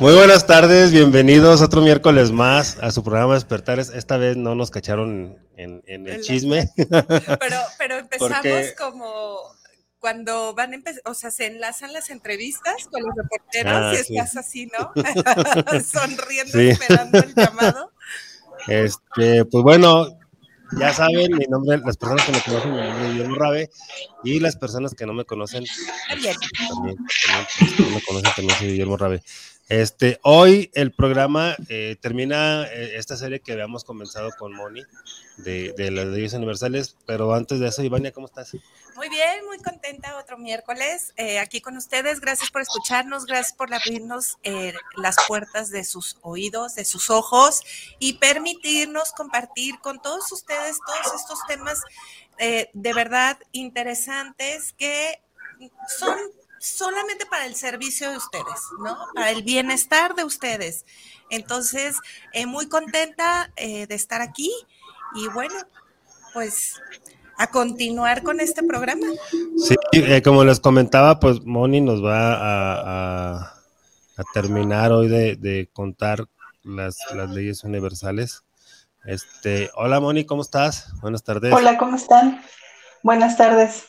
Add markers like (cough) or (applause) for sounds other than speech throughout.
Muy buenas tardes, bienvenidos otro miércoles más a su programa Despertares. Esta vez no nos cacharon en, el chisme. (laughs) Pero, pero empezamos como cuando van a empezar, o sea, se enlazan las entrevistas con los reporteros ah, y estás así, ¿no? (laughs) Sonriendo, esperando el llamado. Este, pues bueno, ya saben, mi nombre, las personas que me conocen, mi nombre es Guillermo Rabe, y las personas que no me conocen, también, también, también me conocen, también soy Guillermo Rabe. Este, hoy el programa eh, termina eh, esta serie que habíamos comenzado con Moni de, las leyes universales, pero antes de eso, Ivania, ¿cómo estás? Muy bien, muy contenta otro miércoles eh, aquí con ustedes. Gracias por escucharnos, gracias por abrirnos las puertas de sus oídos, de sus ojos y permitirnos compartir con todos ustedes todos estos temas de verdad interesantes que son solamente para el servicio de ustedes, ¿no? Para el bienestar de ustedes. Entonces, eh, muy contenta eh, de estar aquí y bueno, pues a continuar con este programa. Sí, eh, como les comentaba, pues Moni nos va a, terminar hoy de, contar las, las, leyes universales. Este, hola Moni, ¿cómo estás? Buenas tardes. Hola, ¿cómo están? Buenas tardes.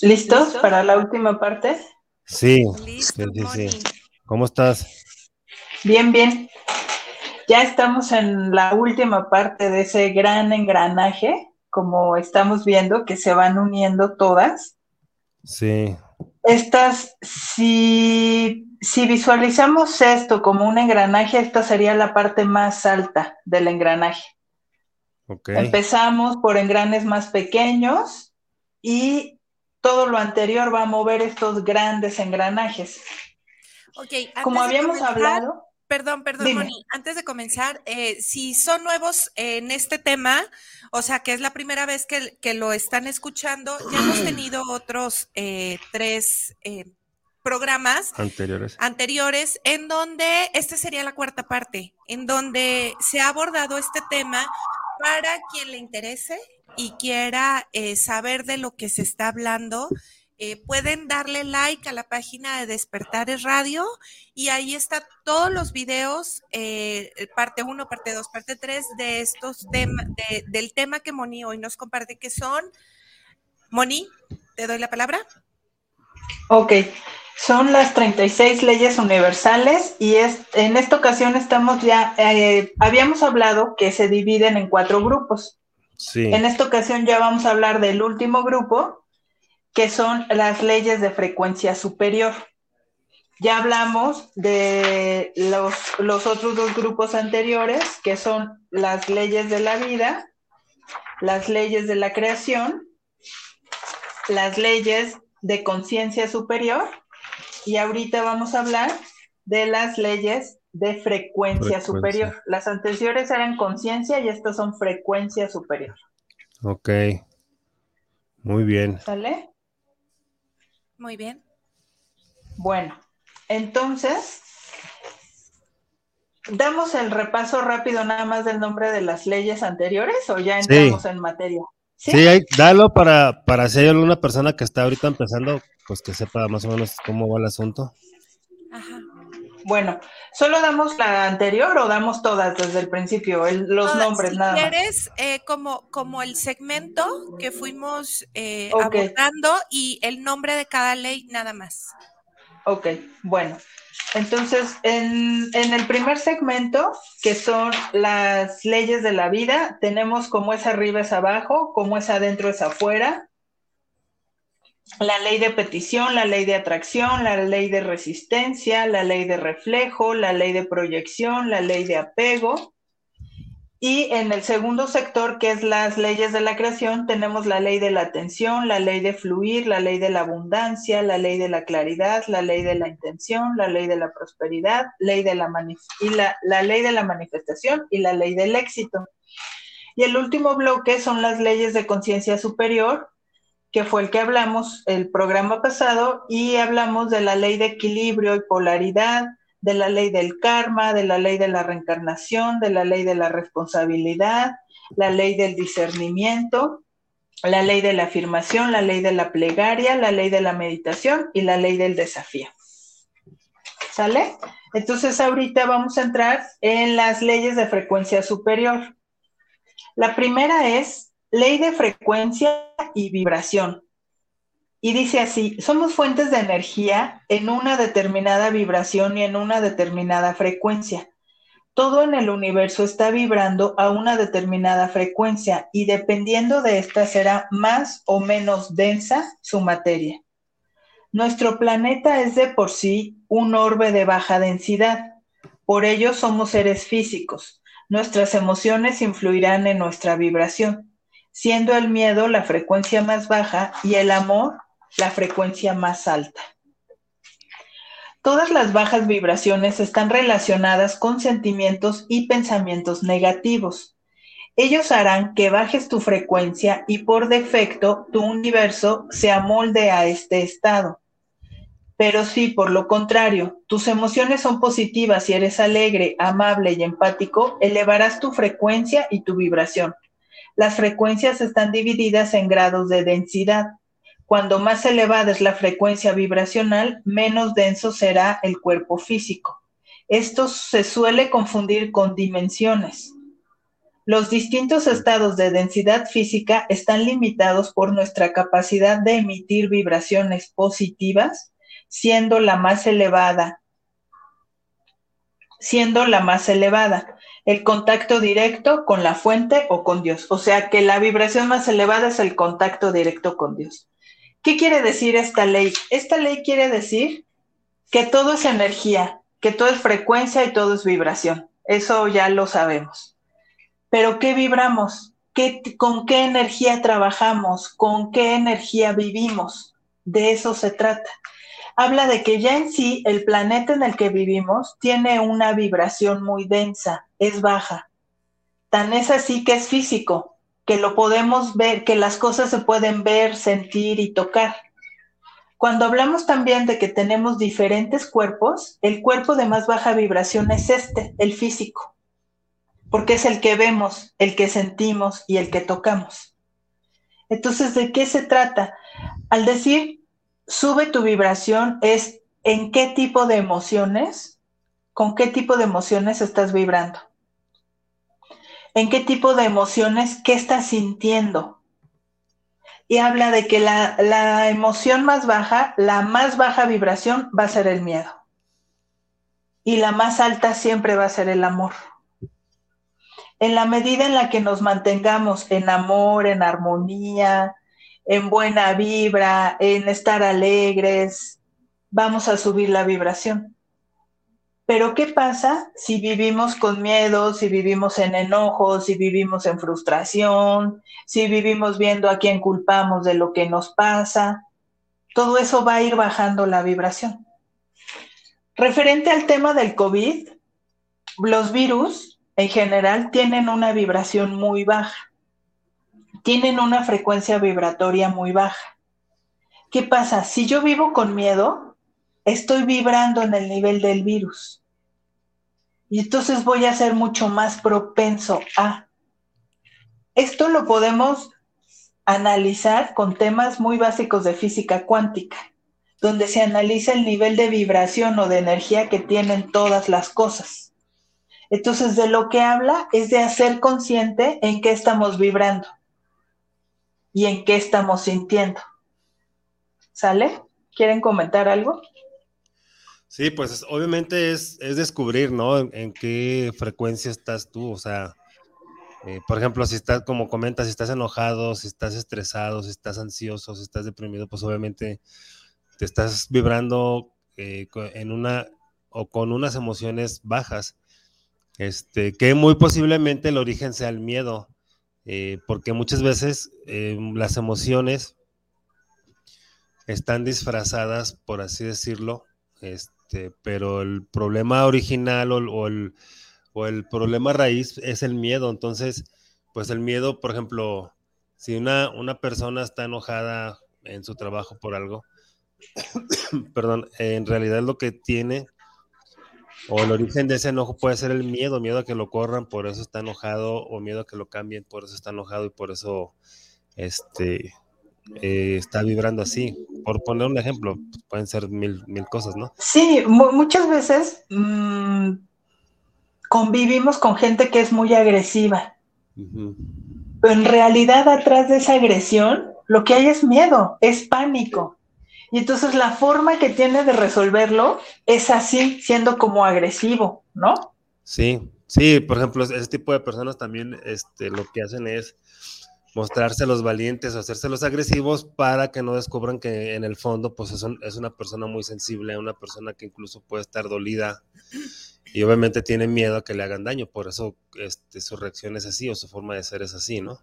¿Listos para la última parte? Sí, sí, sí, ¿Cómo estás? Bien, bien. Ya estamos en la última parte de ese gran engranaje, como estamos viendo que se van uniendo todas. Sí. Estas, si, si visualizamos esto como un engranaje, esta sería la parte más alta del engranaje. Okay. Empezamos por engranes más pequeños y todo lo anterior va a mover estos grandes engranajes. Ok, como habíamos hablado. Perdón, perdón, Moni, antes de comenzar, eh, si son nuevos en este tema, o sea, que es la primera vez que, lo están escuchando, ya hemos (clears throat) tenido otros eh, tres eh, programas anteriores. anteriores en donde, esta sería la cuarta parte, en donde se ha abordado este tema para quien le interese y quiera eh, saber de lo que se está hablando, eh, pueden darle like a la página de Despertares Radio y ahí está todos los videos, eh, parte 1, parte 2, parte 3 de estos temas, del tema que Moni hoy nos comparte, que son, Moni, te doy la palabra. Ok, son las 36 leyes universales y es, en esta ocasión estamos ya, habíamos hablado que se dividen en cuatro grupos. En esta ocasión ya vamos a hablar del último grupo, que son las leyes de frecuencia superior. Ya hablamos de los, los otros dos grupos anteriores, que son las leyes de la vida, las leyes de la creación, las leyes de conciencia superior, y ahorita vamos a hablar de las leyes de frecuencia, superior. Las anteriores eran conciencia y estas son frecuencia superior. Ok. Muy bien. ¿Sale? Muy bien. Bueno, entonces, ¿damos el repaso rápido nada más del nombre de las leyes anteriores o ya entramos en materia? Sí, dalo para, para si hay alguna persona que está ahorita empezando, pues que sepa más o menos cómo va el asunto. Ajá. Bueno, ¿solo damos la anterior o damos todas desde el principio? los nombres, nada más. quieres, eh, como, como el segmento que fuimos eh, abordando y el nombre de cada ley, nada más. Ok, bueno. Entonces, en, el primer segmento, que son las leyes de la vida, tenemos como es arriba es abajo, como es adentro es afuera, la ley de petición, la ley de atracción, la ley de resistencia, la ley de reflejo, la ley de proyección, la ley de apego, y en el segundo sector, que es las leyes de la creación, tenemos la ley de la atención, la ley de fluir, la ley de la abundancia, la ley de la claridad, la ley de la intención, la ley de la prosperidad, ley de la, y la, la ley de la manifestación y la ley del éxito. Y el último bloque son las leyes de conciencia superior, que fue el que hablamos el programa pasado, y hablamos de la ley de equilibrio y polaridad, de la ley del karma, de la ley de la reencarnación, de la ley de la responsabilidad, la ley del discernimiento, la ley de la afirmación, la ley de la plegaria, la ley de la meditación y la ley del desafío. ¿Sale? Entonces ahorita vamos a entrar en las leyes de frecuencia superior. La primera es ley de frecuencia y vibración. Y dice así, somos fuentes de energía en una determinada vibración y en una determinada frecuencia. Todo en el universo está vibrando a una determinada frecuencia y dependiendo de esta será más o menos densa su materia. Nuestro planeta es de por sí un orbe de baja densidad. Por ello somos seres físicos. Nuestras emociones influirán en nuestra vibración, siendo el miedo la frecuencia más baja y el amor la frecuencia más alta. Todas las bajas vibraciones están relacionadas con sentimientos y pensamientos negativos. Ellos harán que bajes tu frecuencia y por defecto tu universo se amolde a este estado. Pero si por lo contrario tus emociones son positivas y eres alegre, amable y empático, elevarás tu frecuencia y tu vibración. Las frecuencias están divididas en grados de densidad. Cuando más elevada es la frecuencia vibracional, menos denso será el cuerpo físico. Esto se suele confundir con dimensiones. Los distintos estados de densidad física están limitados por nuestra capacidad de emitir vibraciones positivas, siendo la más elevada, siendo la más elevada, el contacto directo con la fuente o con Dios. O sea que la vibración más elevada es el contacto directo con Dios. ¿Qué quiere decir esta ley? Esta ley quiere decir que todo es energía, que todo es frecuencia y todo es vibración. Eso ya lo sabemos. Pero ¿qué vibramos? ¿Qué, ¿Con qué energía trabajamos? ¿Con qué energía vivimos? De eso se trata. Habla de que ya en sí el planeta en el que vivimos tiene una vibración muy densa, es baja. Tan es así que es físico, que lo podemos ver, que las cosas se pueden ver, sentir y tocar. Cuando hablamos también de que tenemos diferentes cuerpos, el cuerpo de más baja vibración es este, el físico, porque es el que vemos, el que sentimos y el que tocamos. Entonces, ¿de qué se trata? Al decir sube tu vibración es en qué tipo de emociones, con qué tipo de emociones estás vibrando en qué tipo de emociones, qué estás sintiendo. Y habla de que la, emoción más baja, la más baja vibración va a ser el miedo. Y la más alta siempre va a ser el amor. En la medida en la que nos mantengamos en amor, en armonía, en buena vibra, en estar alegres, vamos a subir la vibración. Pero ¿qué pasa si vivimos con miedo, si vivimos en enojo, si vivimos en frustración, si vivimos viendo a quién culpamos de lo que nos pasa? Todo eso va a ir bajando la vibración. Referente al tema del COVID, los virus en general tienen una vibración muy baja, tienen una frecuencia vibratoria muy baja. ¿Qué pasa? Si yo vivo con miedo, estoy vibrando en el nivel del virus. Y entonces voy a ser mucho más propenso a. Esto lo podemos analizar con temas muy básicos de física cuántica, donde se analiza el nivel de vibración o de energía que tienen todas las cosas. Entonces, de lo que habla es de hacer consciente en qué estamos vibrando y en qué estamos sintiendo. ¿Sale? ¿Quieren comentar algo? Sí, pues obviamente es, descubrir, ¿no? En, qué frecuencia estás tú, o sea, eh, por ejemplo, si estás, como comentas, si estás enojado, si estás estresado, si estás ansioso, si estás deprimido, pues obviamente te estás vibrando eh, en una o con unas emociones bajas, este, que muy posiblemente el origen sea el miedo, eh, porque muchas veces las emociones están disfrazadas, por así decirlo, este, pero el problema original o, el, o, el, problema raíz es el miedo. Entonces, pues el miedo, por ejemplo, si una, una persona está enojada en su trabajo por algo, (coughs) perdón, en realidad lo que tiene o el origen de ese enojo puede ser el miedo, miedo a que lo corran, por eso está enojado, o miedo a que lo cambien, por eso está enojado y por eso este, eh, está vibrando así. Por poner un ejemplo, pueden ser mil, mil cosas, ¿no? Sí, muchas veces mm, convivimos con gente que es muy agresiva. Pero en realidad atrás de esa agresión lo que hay es miedo, es pánico. Y entonces la forma que tiene de resolverlo es así, siendo como agresivo, ¿no? Sí, sí, por ejemplo, ese tipo de personas también este, lo que hacen es mostrarse los valientes o hacerse los agresivos para que no descubran que en el fondo pues es, una persona muy sensible, una persona que incluso puede estar dolida y obviamente tiene miedo a que le hagan daño, por eso este, su reacción es así o su forma de ser es así, ¿no?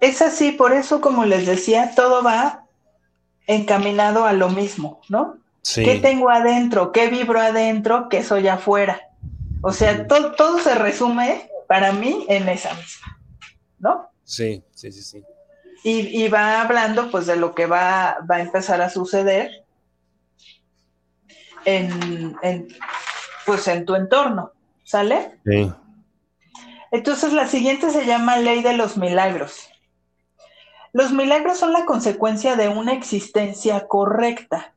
Es así, por eso como les decía, todo va encaminado a lo mismo, ¿no? Sí. ¿Qué tengo adentro? ¿Qué vibro adentro? ¿Qué soy afuera? O sea, todo se resume para mí en esa misma. ¿No? Sí, sí, sí, sí. Y, va hablando pues de lo que va, va a empezar a suceder en, pues en tu entorno, ¿sale? Sí. Entonces la siguiente se llama ley de los milagros. Los milagros son la consecuencia de una existencia correcta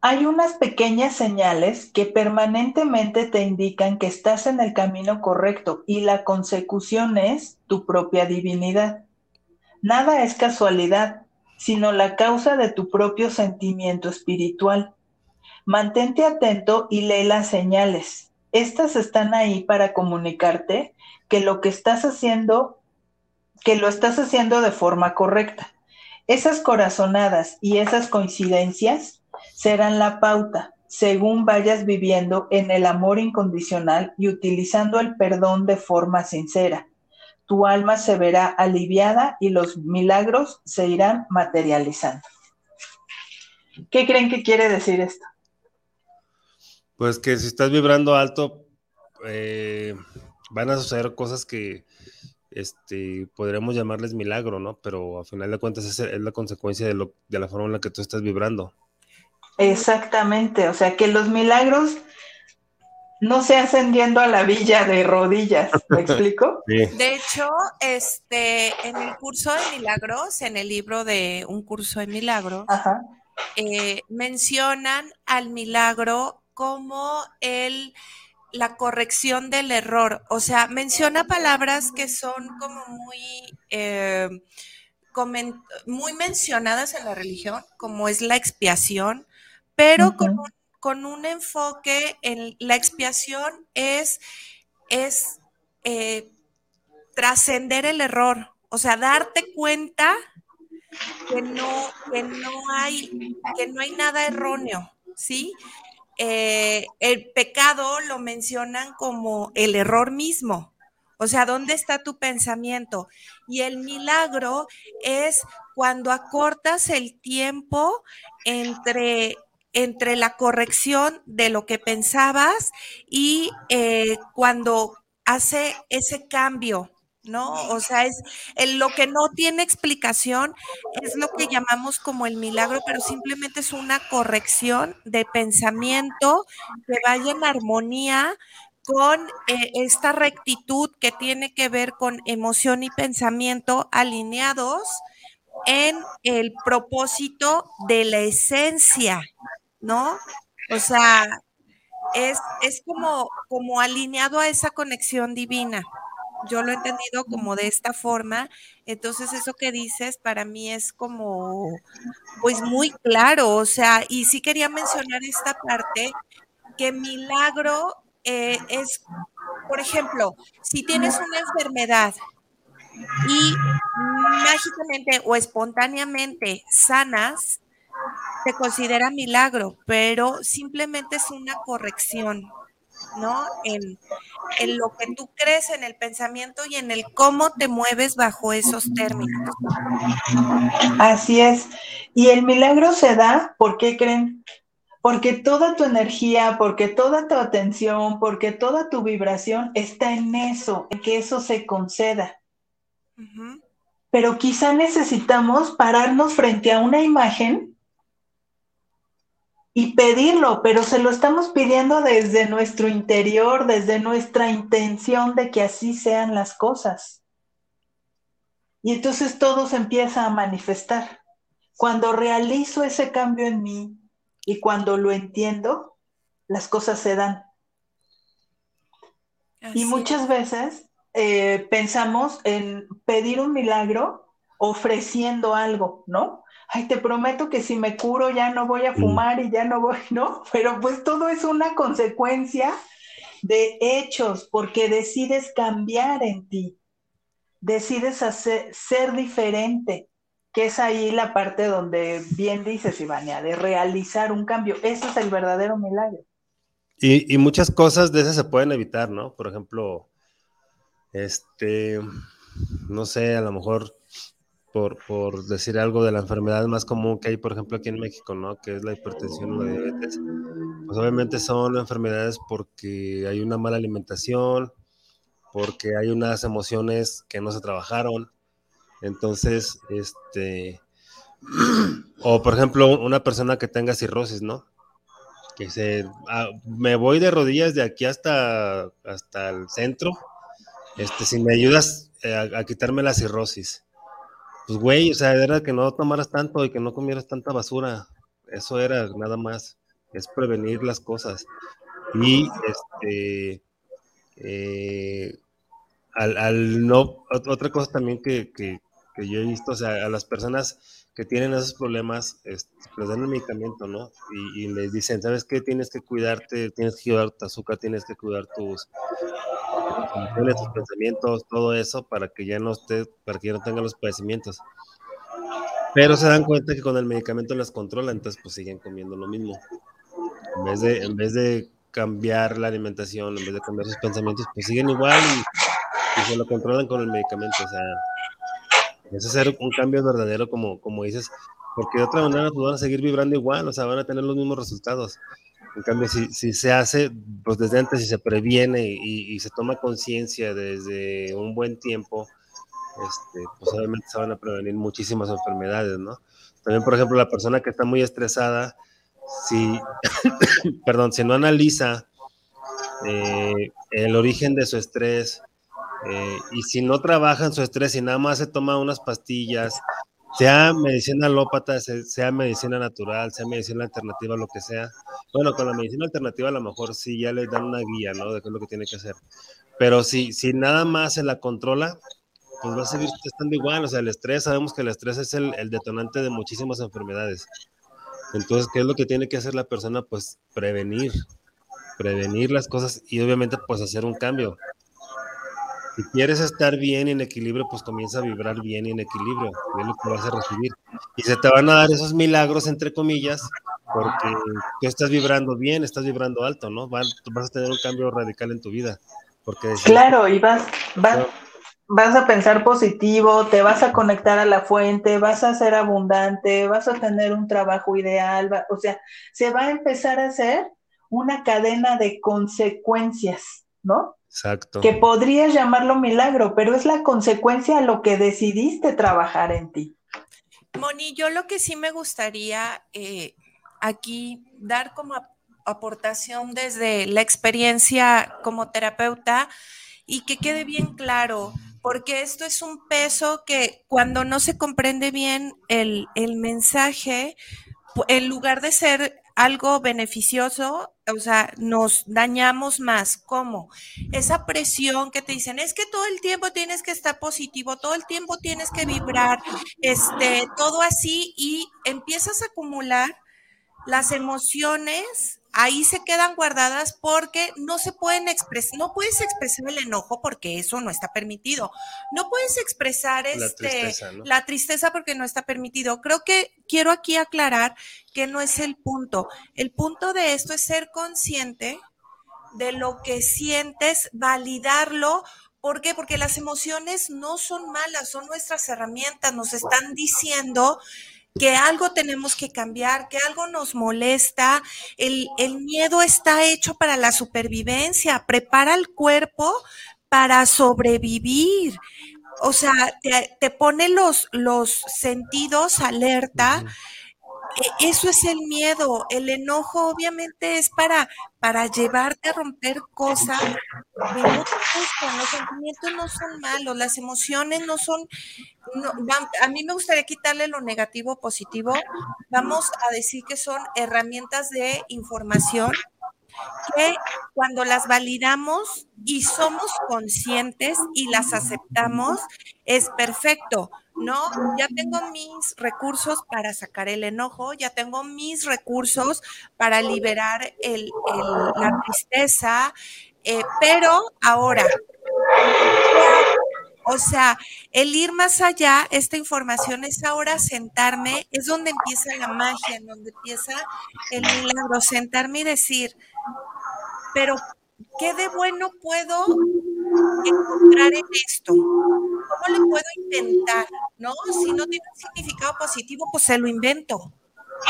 hay unas pequeñas señales que permanentemente te indican que estás en el camino correcto y la consecución es tu propia divinidad. Nada es casualidad, sino la causa de tu propio sentimiento espiritual. Mantente atento y lee las señales. Estas están ahí para comunicarte que lo que estás haciendo, que lo estás haciendo de forma correcta. Esas corazonadas y esas coincidencias serán la pauta según vayas viviendo en el amor incondicional y utilizando el perdón de forma sincera. Tu alma se verá aliviada y los milagros se irán materializando. ¿Qué creen que quiere decir esto? Pues que si estás vibrando alto, eh, van a suceder cosas que este, podríamos llamarles milagro, ¿no? Pero a final de cuentas es, es la consecuencia de, lo, de la forma en la que tú estás vibrando. Exactamente, o sea que los milagros no se hacen yendo a la villa de rodillas, ¿me (laughs) explico? De hecho, este, en el curso de milagros, en el libro de Un curso de milagros, eh, mencionan al milagro como el la corrección del error. O sea, menciona palabras que son como muy, eh, muy mencionadas en la religión, como es la expiación, pero con, un, enfoque en la expiación es, es eh, trascender el error, o sea, darte cuenta que no, que no, hay, que no hay nada erróneo, ¿sí? Eh, el pecado lo mencionan como el error mismo. O sea, ¿dónde está tu pensamiento? Y el milagro es cuando acortas el tiempo entre entre la corrección de lo que pensabas y eh, cuando hace ese cambio, ¿no? O sea, es lo que no tiene explicación, es lo que llamamos como el milagro, pero simplemente es una corrección de pensamiento que vaya en armonía con eh, esta rectitud que tiene que ver con emoción y pensamiento alineados en el propósito de la esencia, ¿no? O sea, es, es como, como alineado a esa conexión divina. Yo lo he entendido como de esta forma. Entonces, eso que dices para mí es como, pues muy claro. O sea, y sí quería mencionar esta parte, que milagro eh, es, por ejemplo, si tienes una enfermedad y mágicamente o espontáneamente sanas, se considera milagro, pero simplemente es una corrección, ¿no? En, en, lo que tú crees, en el pensamiento y en el cómo te mueves bajo esos términos. Así es. Y el milagro se da, ¿por qué creen? porque toda tu energía, porque toda tu atención, porque toda tu vibración está en eso, en que eso se conceda. Pero quizá necesitamos pararnos frente a una imagen y pedirlo, pero se lo estamos pidiendo desde nuestro interior, desde nuestra intención de que así sean las cosas. Y entonces todo se empieza a manifestar. Cuando realizo ese cambio en mí, y cuando lo entiendo, las cosas se dan. y muchas veces eh, pensamos en pedir un milagro ofreciendo algo, ¿no? Ay, te prometo que si me curo ya no voy a fumar y ya no voy, (laughs) ¿no? Pero pues todo es una consecuencia de hechos, porque decides cambiar en ti, decides hacer, ser diferente que es ahí la parte donde bien dices, Ivania, de realizar un cambio. Ese es el verdadero milagro. Y, muchas cosas de esas se pueden evitar, ¿no? Por ejemplo, este, no sé, a lo mejor por, por, decir algo de la enfermedad más común que hay, por ejemplo, aquí en México, ¿no? Que es la hipertensión o la diabetes. Pues obviamente son enfermedades porque hay una mala alimentación, porque hay unas emociones que no se trabajaron, entonces, este, (clears throat) o por ejemplo, una persona que tenga cirrosis, ¿no? Que se, ah, me voy de rodillas de aquí hasta, hasta el centro, este, si me ayudas eh, a, quitarme la cirrosis. Pues, güey, o sea, era que no tomaras tanto y que no comieras tanta basura. Eso era nada más. Es prevenir las cosas. Y, este, eh, al, no, otra cosa también que, que yo he visto, o sea, a las personas que tienen esos problemas, les dan el medicamento, ¿no? Y, les dicen, ¿sabes qué? Tienes que cuidarte, tienes que cuidar tu azúcar, tienes que cuidar tus, tus pensamientos, todo eso, para que ya no esté, para que ya no tengan los padecimientos. Pero se dan cuenta que con el medicamento las controla, entonces pues siguen comiendo lo mismo. En vez de, en vez de cambiar la alimentación, en vez de cambiar sus pensamientos, pues siguen igual y, y se lo controlan con el medicamento, o sea es hacer un cambio verdadero, como, como dices, porque de otra manera pues, van a seguir vibrando igual, o sea, van a tener los mismos resultados. En cambio, si, si se hace, pues desde antes, si se previene y, y se toma conciencia desde un buen tiempo, este, pues obviamente se van a prevenir muchísimas enfermedades, ¿no? También, por ejemplo, la persona que está muy estresada, si, (coughs) perdón, si no analiza eh, el origen de su estrés, eh, y si no trabaja en su estrés y nada más se toma unas pastillas, sea medicina alópata, sea medicina natural, sea medicina alternativa, lo que sea. Bueno, con la medicina alternativa a lo mejor sí ya le dan una guía, ¿no? De qué es lo que tiene que hacer. Pero si, si nada más se la controla, pues va a seguir estando igual. O sea, el estrés, sabemos que el estrés es el, el detonante de muchísimas enfermedades. Entonces, ¿qué es lo que tiene que hacer la persona? Pues prevenir, prevenir las cosas y obviamente pues hacer un cambio. Si quieres estar bien en equilibrio, pues comienza a vibrar bien en equilibrio, es lo que vas a recibir. Y se te van a dar esos milagros, entre comillas, porque tú estás vibrando bien, estás vibrando alto, ¿no? Vas, vas a tener un cambio radical en tu vida. Porque claro, y vas, vas, vas a pensar positivo, te vas a conectar a la fuente, vas a ser abundante, vas a tener un trabajo ideal, o sea, se va a empezar a hacer una cadena de consecuencias, ¿no? Exacto. Que podrías llamarlo milagro, pero es la consecuencia a lo que decidiste trabajar en ti. Moni, yo lo que sí me gustaría eh, aquí dar como aportación desde la experiencia como terapeuta y que quede bien claro, porque esto es un peso que cuando no se comprende bien el, el mensaje, en lugar de ser algo beneficioso, o sea, nos dañamos más. ¿Cómo? Esa presión que te dicen, es que todo el tiempo tienes que estar positivo, todo el tiempo tienes que vibrar, este, todo así, y empiezas a acumular las emociones ahí se quedan guardadas porque no se pueden expresar, no puedes expresar el enojo porque eso no está permitido. No puedes expresar la, este, tristeza, la tristeza porque no está permitido. Creo que quiero aquí aclarar que no es el punto. El punto de esto es ser consciente de lo que sientes, validarlo. ¿Por qué? Porque las emociones no son malas, son nuestras herramientas, nos están diciendo que algo tenemos que cambiar, que algo nos molesta. El, miedo está hecho para la supervivencia, prepara el cuerpo para sobrevivir. O sea, te, pone los, los sentidos alerta. Eso es el miedo. El enojo obviamente es para, para llevarte a romper cosas. Los sentimientos no son malos, las emociones no son a mí me gustaría quitarle lo negativo positivo. Vamos a decir que son herramientas de información que cuando las validamos y somos conscientes y las aceptamos, es perfecto. No, ya tengo mis recursos para sacar el enojo, ya tengo mis recursos para liberar el, la tristeza, eh, pero ahora, o sea, el ir más allá, esta información es ahora sentarme, es donde empieza la magia, en donde empieza el milagro, sentarme y decir, pero ¿qué de bueno puedo encontrar en esto? ¿Cómo le puedo intentar? ¿No? Si no tiene un significado positivo, pues se lo invento,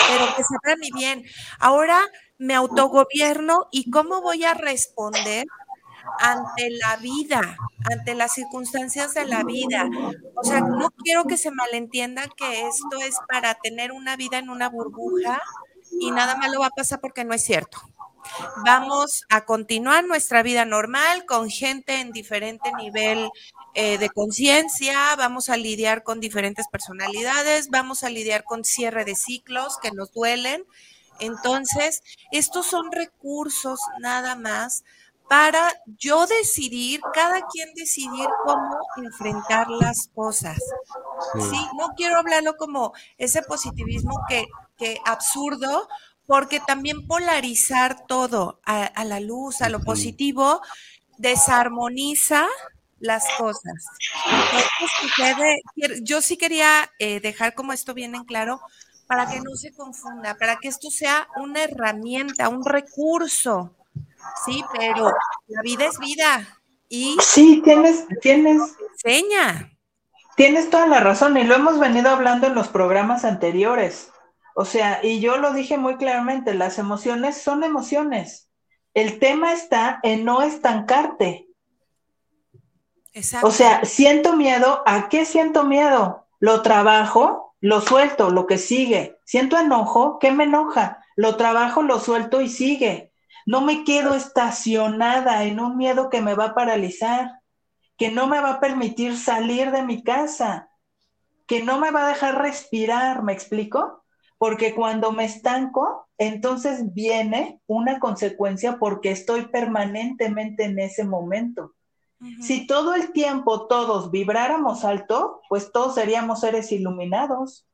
pero que se vea mi bien. Ahora me autogobierno y cómo voy a responder ante la vida, ante las circunstancias de la vida. O sea, no quiero que se malentienda que esto es para tener una vida en una burbuja y nada malo va a pasar porque no es cierto. Vamos a continuar nuestra vida normal con gente en diferente nivel eh, de conciencia, vamos a lidiar con diferentes personalidades, vamos a lidiar con cierre de ciclos que nos duelen. Entonces, estos son recursos nada más para yo decidir, cada quien decidir cómo enfrentar las cosas. Sí, no quiero hablarlo como ese positivismo que, que absurdo, porque también polarizar todo a, la luz, a lo positivo, desarmoniza las cosas. yo sí quería eh, dejar como esto bien en claro para que no se confunda, para que esto sea una herramienta, un recurso Sí, pero la vida es vida. Y sí, tienes, tienes. Enseña. Tienes toda la razón y lo hemos venido hablando en los programas anteriores. O sea, y yo lo dije muy claramente, las emociones son emociones. El tema está en no estancarte. Exacto. O sea, siento miedo, ¿a qué siento miedo? Lo trabajo, lo suelto, lo que sigue. Siento enojo, ¿qué me enoja? Lo trabajo, lo suelto y sigue. No me quedo estacionada en un miedo que me va a paralizar, que no me va a permitir salir de mi casa, que no me va a dejar respirar, ¿me explico? Porque cuando me estanco, entonces viene una consecuencia porque estoy permanentemente en ese momento. Si todo el tiempo todos vibráramos alto, pues todos seríamos seres iluminados.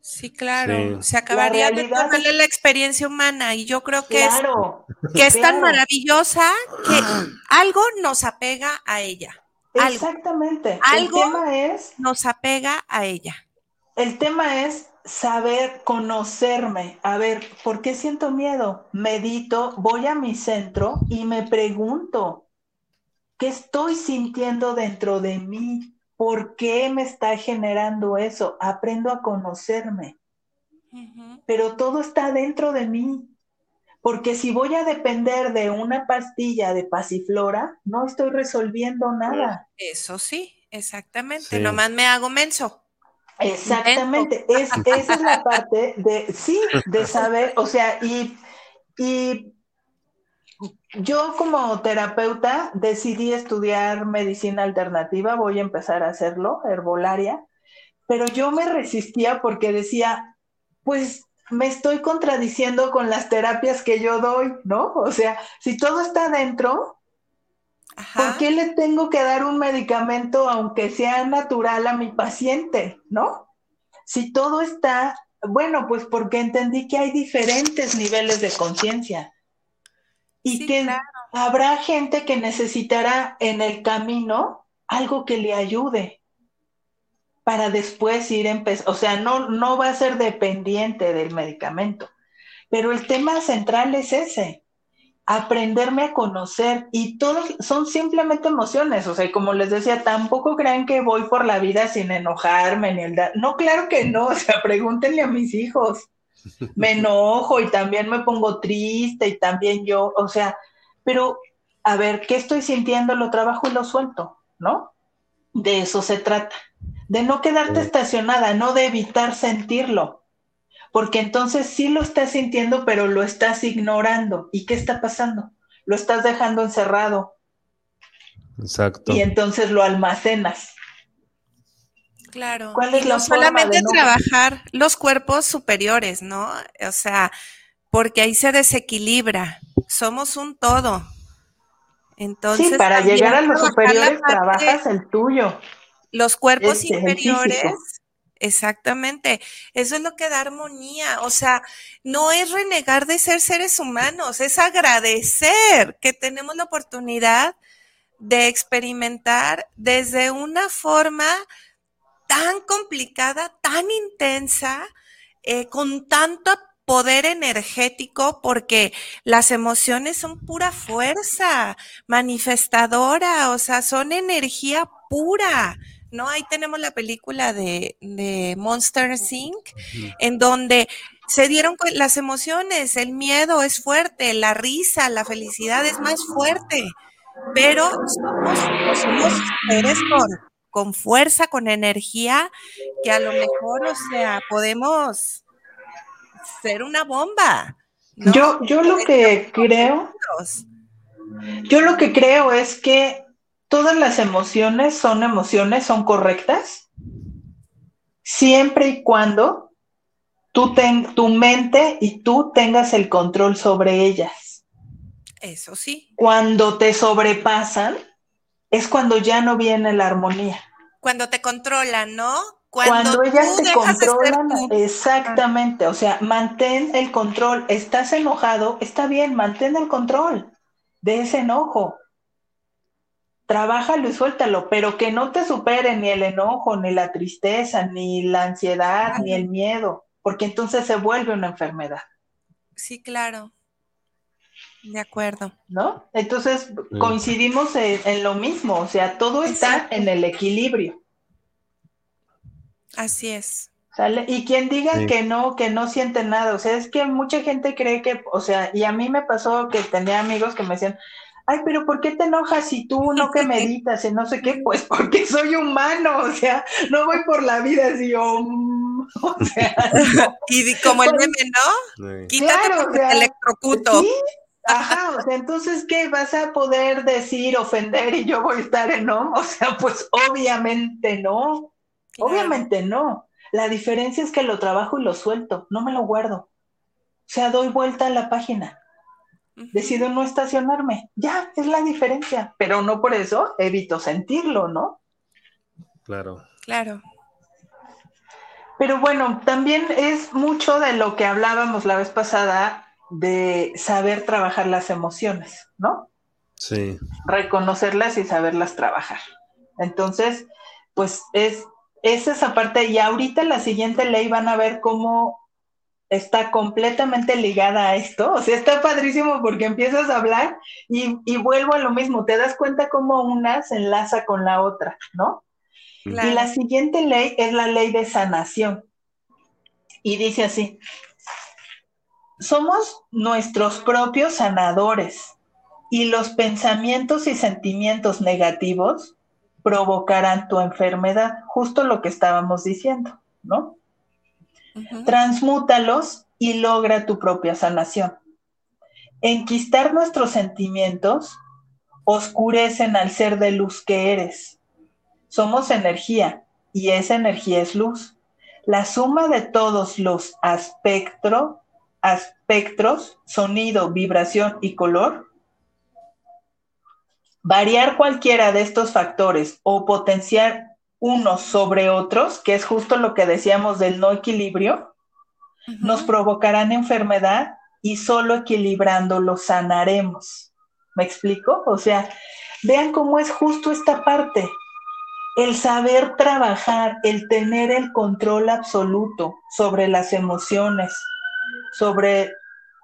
Sí, claro, se acabaría de tomarle la experiencia humana y yo creo que, es, que es tan maravillosa que algo nos apega a ella. Exactamente. Algo el tema es, nos apega a ella. El tema es saber conocerme. A ver, ¿por qué siento miedo? Medito, voy a mi centro y me pregunto, ¿qué estoy sintiendo dentro de mí? ¿Por qué me está generando eso? Aprendo a conocerme. Pero todo está dentro de mí. Porque si voy a depender de una pastilla de pasiflora, no estoy resolviendo nada. Eso sí, exactamente. Nomás me hago menso. Exactamente. Es, esa es la parte de, sí, de saber, o sea, y Y yo como terapeuta decidí estudiar medicina alternativa, voy a empezar a hacerlo, herbolaria, pero yo me resistía porque decía, pues me estoy contradiciendo con las terapias que yo doy, ¿no? O sea, si todo está dentro, ¿por qué le tengo que dar un medicamento aunque sea natural a mi paciente, ¿no? Si todo está, bueno, pues porque entendí que hay diferentes niveles de conciencia. Y que habrá gente que necesitará en el camino algo que le ayude para después ir empezar, o sea, no, no va a ser dependiente del medicamento, pero el tema central es ese, aprenderme a conocer y todos son simplemente emociones, o sea, como les decía, tampoco crean que voy por la vida sin enojarme ni el no, claro que no, (laughs) o sea, pregúntenle a mis hijos me (laughs) enojo y también me pongo triste y también yo, o sea, pero a ver, ¿qué estoy sintiendo? Lo trabajo y lo suelto, ¿no? De eso se trata, de no quedarte estacionada, no de evitar sentirlo, porque entonces sí lo estás sintiendo, pero lo estás ignorando. ¿Y qué está pasando? Lo estás dejando encerrado. Exacto. Y entonces lo almacenas. Claro. ¿Cuál es y no solamente trabajar los cuerpos superiores, ¿no? O sea, porque ahí se desequilibra. Somos un todo. Entonces, sí, para llegar a los superiores trabajas el tuyo. Los cuerpos inferiores, exactamente. Eso es lo que da armonía. O sea, no es renegar de ser seres humanos, es agradecer que tenemos la oportunidad de experimentar desde una forma tan complicada, tan intensa, eh, con tanto poder energético, porque las emociones son pura fuerza manifestadora, o sea, son energía pura. ¿No? Ahí tenemos la película de, de Monster Inc., en donde se dieron las emociones, el miedo es fuerte, la risa, la felicidad es más fuerte, pero somos, somos seres con con fuerza, con energía, que a lo mejor, o sea, podemos ser una bomba. Yo, yo lo que creo, yo lo que creo es que todas las emociones son emociones, son correctas, siempre y cuando tú ten, tu mente y tú tengas el control sobre ellas. Eso sí. Cuando te sobrepasan, es cuando ya no viene la armonía. Cuando te controlan, ¿no? Cuando, ellas te controlan, exactamente, o sea, mantén el control. Estás enojado, está bien, mantén el control de ese enojo. Trabájalo y suéltalo, pero que no te supere ni el enojo, ni la tristeza, ni la ansiedad, ni el miedo, porque entonces se vuelve una enfermedad. Sí, claro. De acuerdo. ¿No? Entonces coincidimos en, lo mismo, o sea, todo está en el equilibrio. Así es. ¿Sale? Y quien diga que no, que no siente nada, o sea, es que mucha gente cree que, o sea, y a mí me pasó que tenía amigos que me decían, ay, pero ¿por qué te enojas si tú no (laughs) que meditas y no sé qué? Pues porque soy humano, o sea, no voy por la vida así, oh, mm, (laughs) o sea, y como el meme, ¿no? Quítate claro, electrocuto. Ajá, o sea, entonces, ¿qué vas a poder decir, ofender y yo voy a estar en no? O sea, pues obviamente no, obviamente no. La diferencia es que lo trabajo y lo suelto, no me lo guardo. O sea, doy vuelta a la página. Decido no estacionarme. Ya, es la diferencia. Pero no por eso evito sentirlo, ¿no? Claro. Claro. Pero bueno, también es mucho de lo que hablábamos la vez pasada de saber trabajar las emociones, ¿no? Sí. Reconocerlas y saberlas trabajar. Entonces, pues es, esa parte. Y ahorita la siguiente ley van a ver cómo está completamente ligada a esto. O sea, está padrísimo porque empiezas a hablar y, y vuelvo a lo mismo. Te das cuenta cómo una se enlaza con la otra, ¿no? Y la siguiente ley es la ley de sanación. Y dice así, somos nuestros propios sanadores y los pensamientos y sentimientos negativos provocarán tu enfermedad, justo lo que estábamos diciendo, ¿no? Transmútalos y logra tu propia sanación. enquistar nuestros sentimientos oscurecen al ser de luz que eres. Somos energía y esa energía es luz. La suma de todos los aspectos, sonido, vibración y color, variar cualquiera de estos factores o potenciar unos sobre otros, que es justo lo que decíamos del no equilibrio, nos provocarán enfermedad y solo equilibrando sanaremos. ¿Me explico? O sea, vean cómo es justo esta parte. El saber trabajar, el tener el control absoluto sobre las emociones, sobre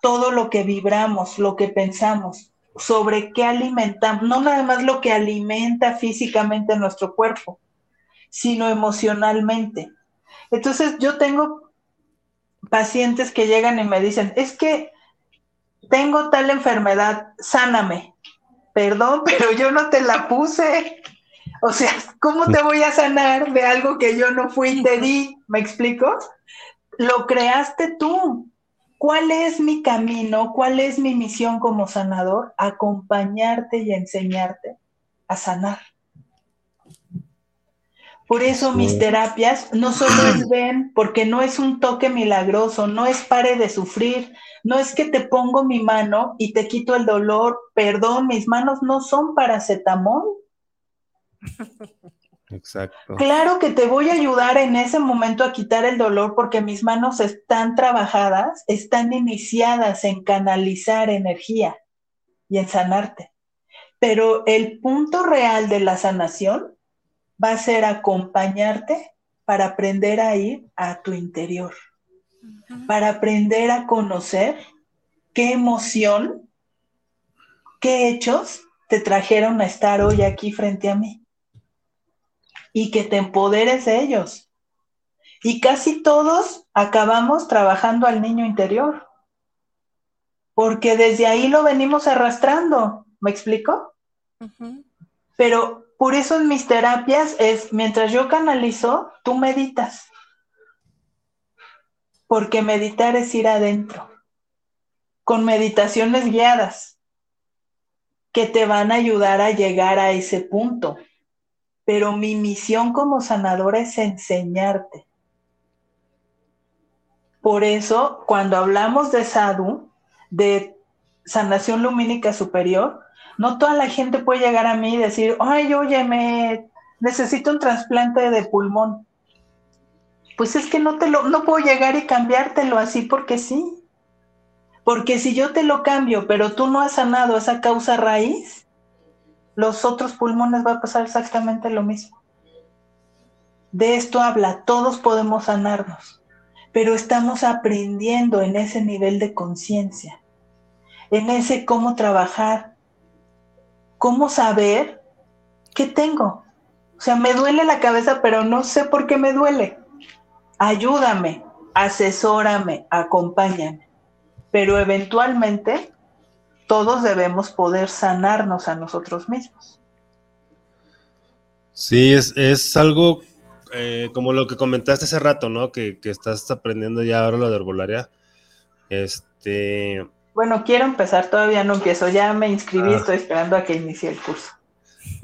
todo lo que vibramos, lo que pensamos, sobre qué alimentamos, no nada más lo que alimenta físicamente nuestro cuerpo, sino emocionalmente. Entonces yo tengo pacientes que llegan y me dicen, es que tengo tal enfermedad, sáname. Perdón, (laughs) pero yo no te la puse. O sea, ¿cómo te voy a sanar de algo que yo no fui y te di? ¿Me explico? Lo creaste tú. ¿Cuál es mi camino? ¿Cuál es mi misión como sanador? Acompañarte y enseñarte a sanar. Por eso mis terapias no solo es (clears throat) ven, porque no es un toque milagroso, no es pare de sufrir, no es que te pongo mi mano y te quito el dolor, perdón, mis manos no son paracetamol. Exacto. Claro que te voy a ayudar en ese momento a quitar el dolor porque mis manos están trabajadas, están iniciadas en canalizar energía y en sanarte. Pero el punto real de la sanación va a ser acompañarte para aprender a ir a tu interior, para aprender a conocer qué emoción, qué hechos te trajeron a estar hoy aquí frente a mí. Y que te empoderes de ellos. Y casi todos acabamos trabajando al niño interior, porque desde ahí lo venimos arrastrando, ¿me explico? Pero por eso en mis terapias es, mientras yo canalizo, tú meditas. Porque meditar es ir adentro, con meditaciones guiadas, que te van a ayudar a llegar a ese punto. Pero mi misión como sanadora es enseñarte. Por eso, cuando hablamos de sadhu, de sanación lumínica superior, no toda la gente puede llegar a mí y decir, ay, oye, me necesito un trasplante de pulmón. Pues es que no te lo, no puedo llegar y cambiártelo así porque sí. Porque si yo te lo cambio, pero tú no has sanado esa causa raíz, los otros pulmones va a pasar exactamente lo mismo. De esto habla, todos podemos sanarnos, pero estamos aprendiendo en ese nivel de conciencia, en ese cómo trabajar, ¿cómo saber qué tengo? O sea, me duele la cabeza, pero no sé por qué me duele. Ayúdame, asesórame, acompáñame. Pero eventualmente todos debemos poder sanarnos a nosotros mismos. Sí, es, algo eh, como lo que comentaste hace rato, ¿no? Que, que, estás aprendiendo ya ahora lo de herbolaria. Este, bueno, quiero empezar, todavía no empiezo, ya me inscribí, ah. estoy esperando a que inicie el curso.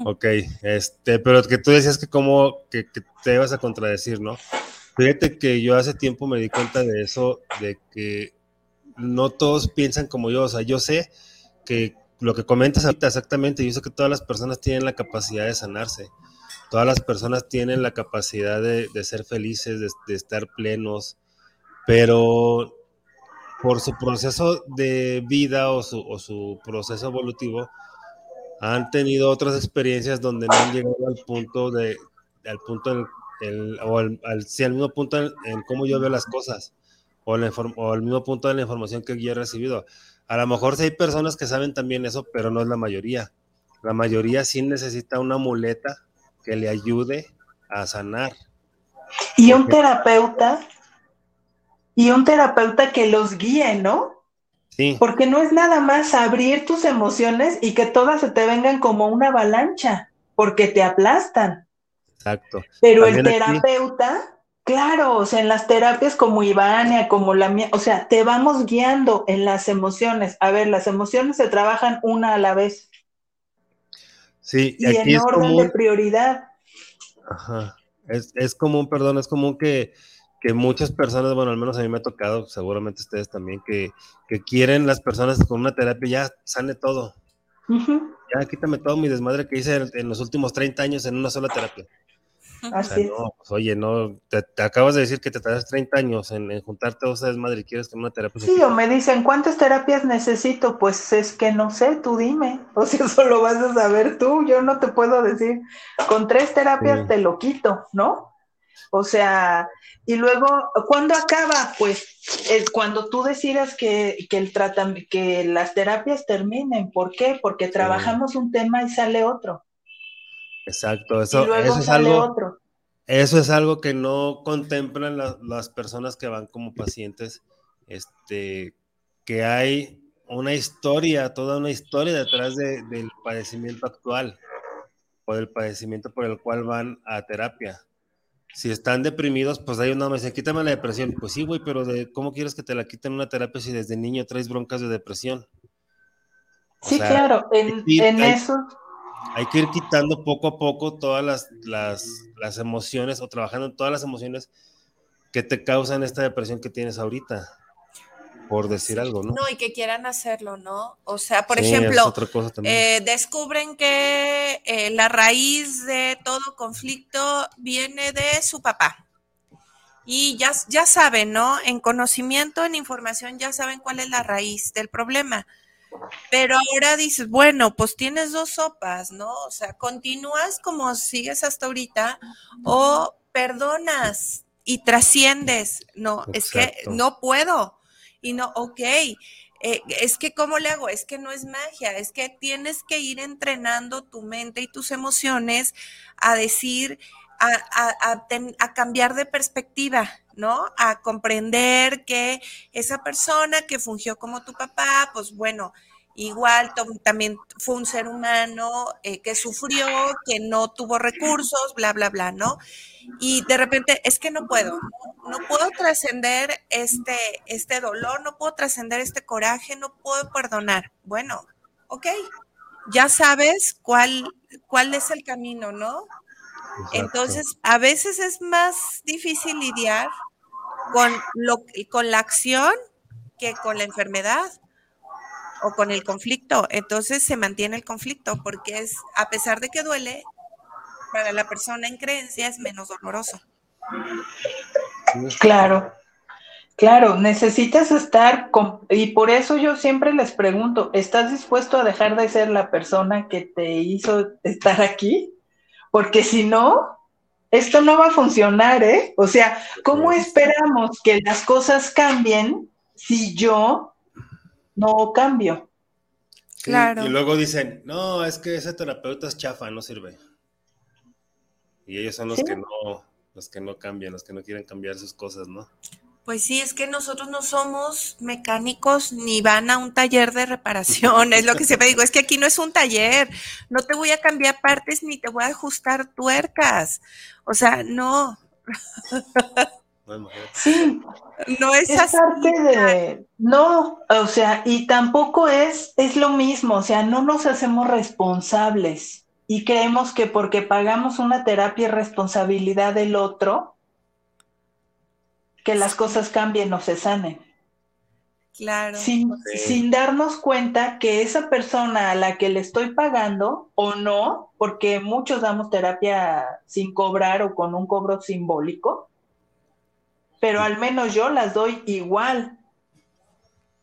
Ok, este, pero que tú decías que como que, te ibas a contradecir, ¿no? Fíjate que yo hace tiempo me di cuenta de eso, de que no todos piensan como yo, o sea, yo sé que lo que comentas ahorita exactamente, yo sé que todas las personas tienen la capacidad de sanarse, todas las personas tienen la capacidad de, ser felices, de estar plenos, pero por su proceso de vida o su, proceso evolutivo, han tenido otras experiencias donde no han llegado al punto de, al punto o al, mismo punto en, cómo yo veo las cosas, o, o al mismo punto de la información que yo he recibido. A lo mejor sí hay personas que saben también eso, pero no es la mayoría. La mayoría sí necesita una muleta que le ayude a sanar. Y un terapeuta y un terapeuta que los guíe, ¿no? Sí. Porque no es nada más abrir tus emociones y que todas se te vengan como una avalancha, porque te aplastan. Exacto. Pero el terapeuta Claro, o sea, en las terapias como Ivania, como la mía, o sea, te vamos guiando en las emociones. A ver, las emociones se trabajan una a la vez. Sí, y en orden de prioridad. Ajá. Es, es común, perdón, es común que, que, muchas personas, bueno, al menos a mí me ha tocado, seguramente ustedes también, que, que quieren las personas con una terapia ya sane todo. Ya quítame todo mi desmadre que hice en los últimos 30 años en una sola terapia. Así pues, oye, no, te, acabas de decir que te tardas 30 años en, en juntarte esa desmadre y quieres que una terapia. Sí, o me dicen, ¿cuántas terapias necesito? Pues es que no sé, tú dime. (laughs) O sea, eso lo vas a saber tú, yo no te puedo decir. Con tres terapias te lo quito, ¿no? O sea, y luego, ¿cuándo acaba? Pues cuando tú decidas que, que el que las terapias terminen. ¿Por qué? Porque trabajamos un tema y sale otro. Exacto, eso, eso es algo. Eso es algo que no contemplan las personas que van como pacientes, este, que hay una historia, toda una historia detrás del padecimiento actual o del padecimiento por el cual van a terapia. Si están deprimidos, pues hay una me dice, quítame la depresión. Pues sí, güey, pero de, ¿cómo quieres que te la quiten una terapia si desde niño traes broncas de depresión? sí, claro, en, eso hay que ir quitando poco a poco todas las, las, emociones o trabajando en todas las emociones que te causan esta depresión que tienes ahorita, por decir algo, ¿no? No, y que quieran hacerlo, ¿no? O sea, por ejemplo, eh, descubren que eh, la raíz de todo conflicto viene de su papá. Y ya, ya saben, ¿no? En conocimiento, en información, ya saben cuál es la raíz del problema pero ahora dices, bueno, pues tienes dos sopas, ¿no? O sea, continúas como sigues hasta ahorita o perdonas y trasciendes. No, es que no puedo. Y no, ok, eh, es que ¿cómo le hago? Es que no es magia, es que tienes que ir entrenando tu mente y tus emociones a decir, a, a cambiar de perspectiva, ¿no? A comprender que esa persona que fungió como tu papá, pues bueno, igual también fue un ser humano eh, que sufrió, que no tuvo recursos, bla, bla, bla, ¿no? Y de repente es que no puedo, no, puedo trascender este, este dolor, no puedo trascender este coraje, no puedo perdonar. Bueno, ok, ya sabes cuál, cuál es el camino, ¿no? Entonces, a veces es más difícil lidiar con, lo, con la acción que con la enfermedad o con el conflicto. Entonces se mantiene el conflicto porque es, a pesar de que duele, para la persona en creencia es menos doloroso. Claro, claro, necesitas estar con, y por eso yo siempre les pregunto, ¿estás dispuesto a dejar de ser la persona que te hizo estar aquí? porque si no, esto no va a funcionar, ¿eh? O sea, ¿cómo esperamos que las cosas cambien si yo no cambio? claro. Y luego dicen, no, es que ese terapeuta es chafa, no sirve. Y ellos son los que no, los que no cambian, los que no quieren cambiar sus cosas, ¿no? Pues sí, es que nosotros no somos mecánicos ni van a un taller de reparación, es lo que siempre digo, es que aquí no es un taller, no te voy a cambiar partes ni te voy a ajustar tuercas, o sea, no. (laughs) Sí, no es, es parte de, no, o sea, y tampoco es, es lo mismo, o sea, no nos hacemos responsables y creemos que porque pagamos una terapia es responsabilidad del otro, que las cosas cambien o se sanen. Claro. Sin, darnos cuenta que esa persona a la que le estoy pagando o no, porque muchos damos terapia sin cobrar o con un cobro simbólico, pero al menos yo las doy igual.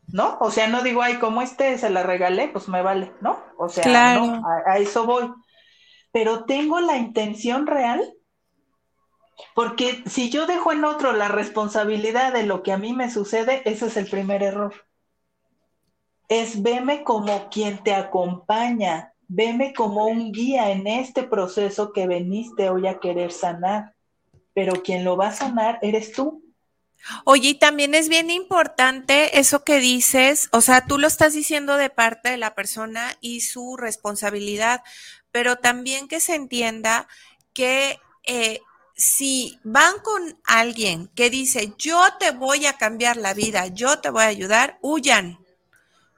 ¿No? O sea, no digo, ay, como este se la regalé, pues me vale, ¿no? O sea, no, a eso voy. Pero tengo la intención real porque si yo dejo en otro la responsabilidad de lo que a mí me sucede, ese es el primer error. Es veme como quien te acompaña, veme como un guía en este proceso que veniste hoy a querer sanar. Pero quien lo va a sanar eres tú. Oye, y también es bien importante eso que dices, o sea, tú lo estás diciendo de parte de la persona y su responsabilidad, pero también que se entienda que eh, si van con alguien que dice, yo te voy a cambiar la vida, yo te voy a ayudar, huyan.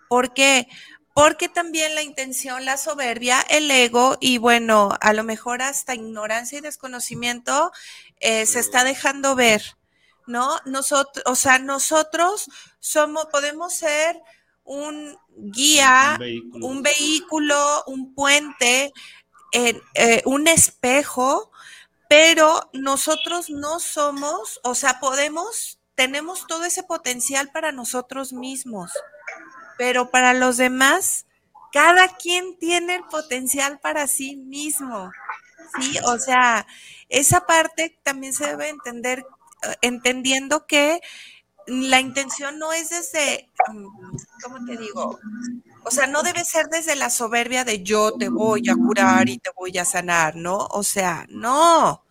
¿Por qué? Porque también la intención, la soberbia, el ego y bueno, a lo mejor hasta ignorancia y desconocimiento eh, se está dejando ver, ¿no? Nosotros, o sea, nosotros somos, podemos ser un guía, un vehículo, un, puente, eh, un espejo pero nosotros no somos, o sea, podemos, tenemos todo ese potencial para nosotros mismos, pero para los demás, cada quien tiene el potencial para sí mismo, ¿sí? O sea, esa parte también se debe entender, entendiendo que la intención no es desde, mm, ¿cómo te digo? O sea, no debe ser desde la soberbia de yo te voy a curar y te voy a sanar, ¿no? O sea, no.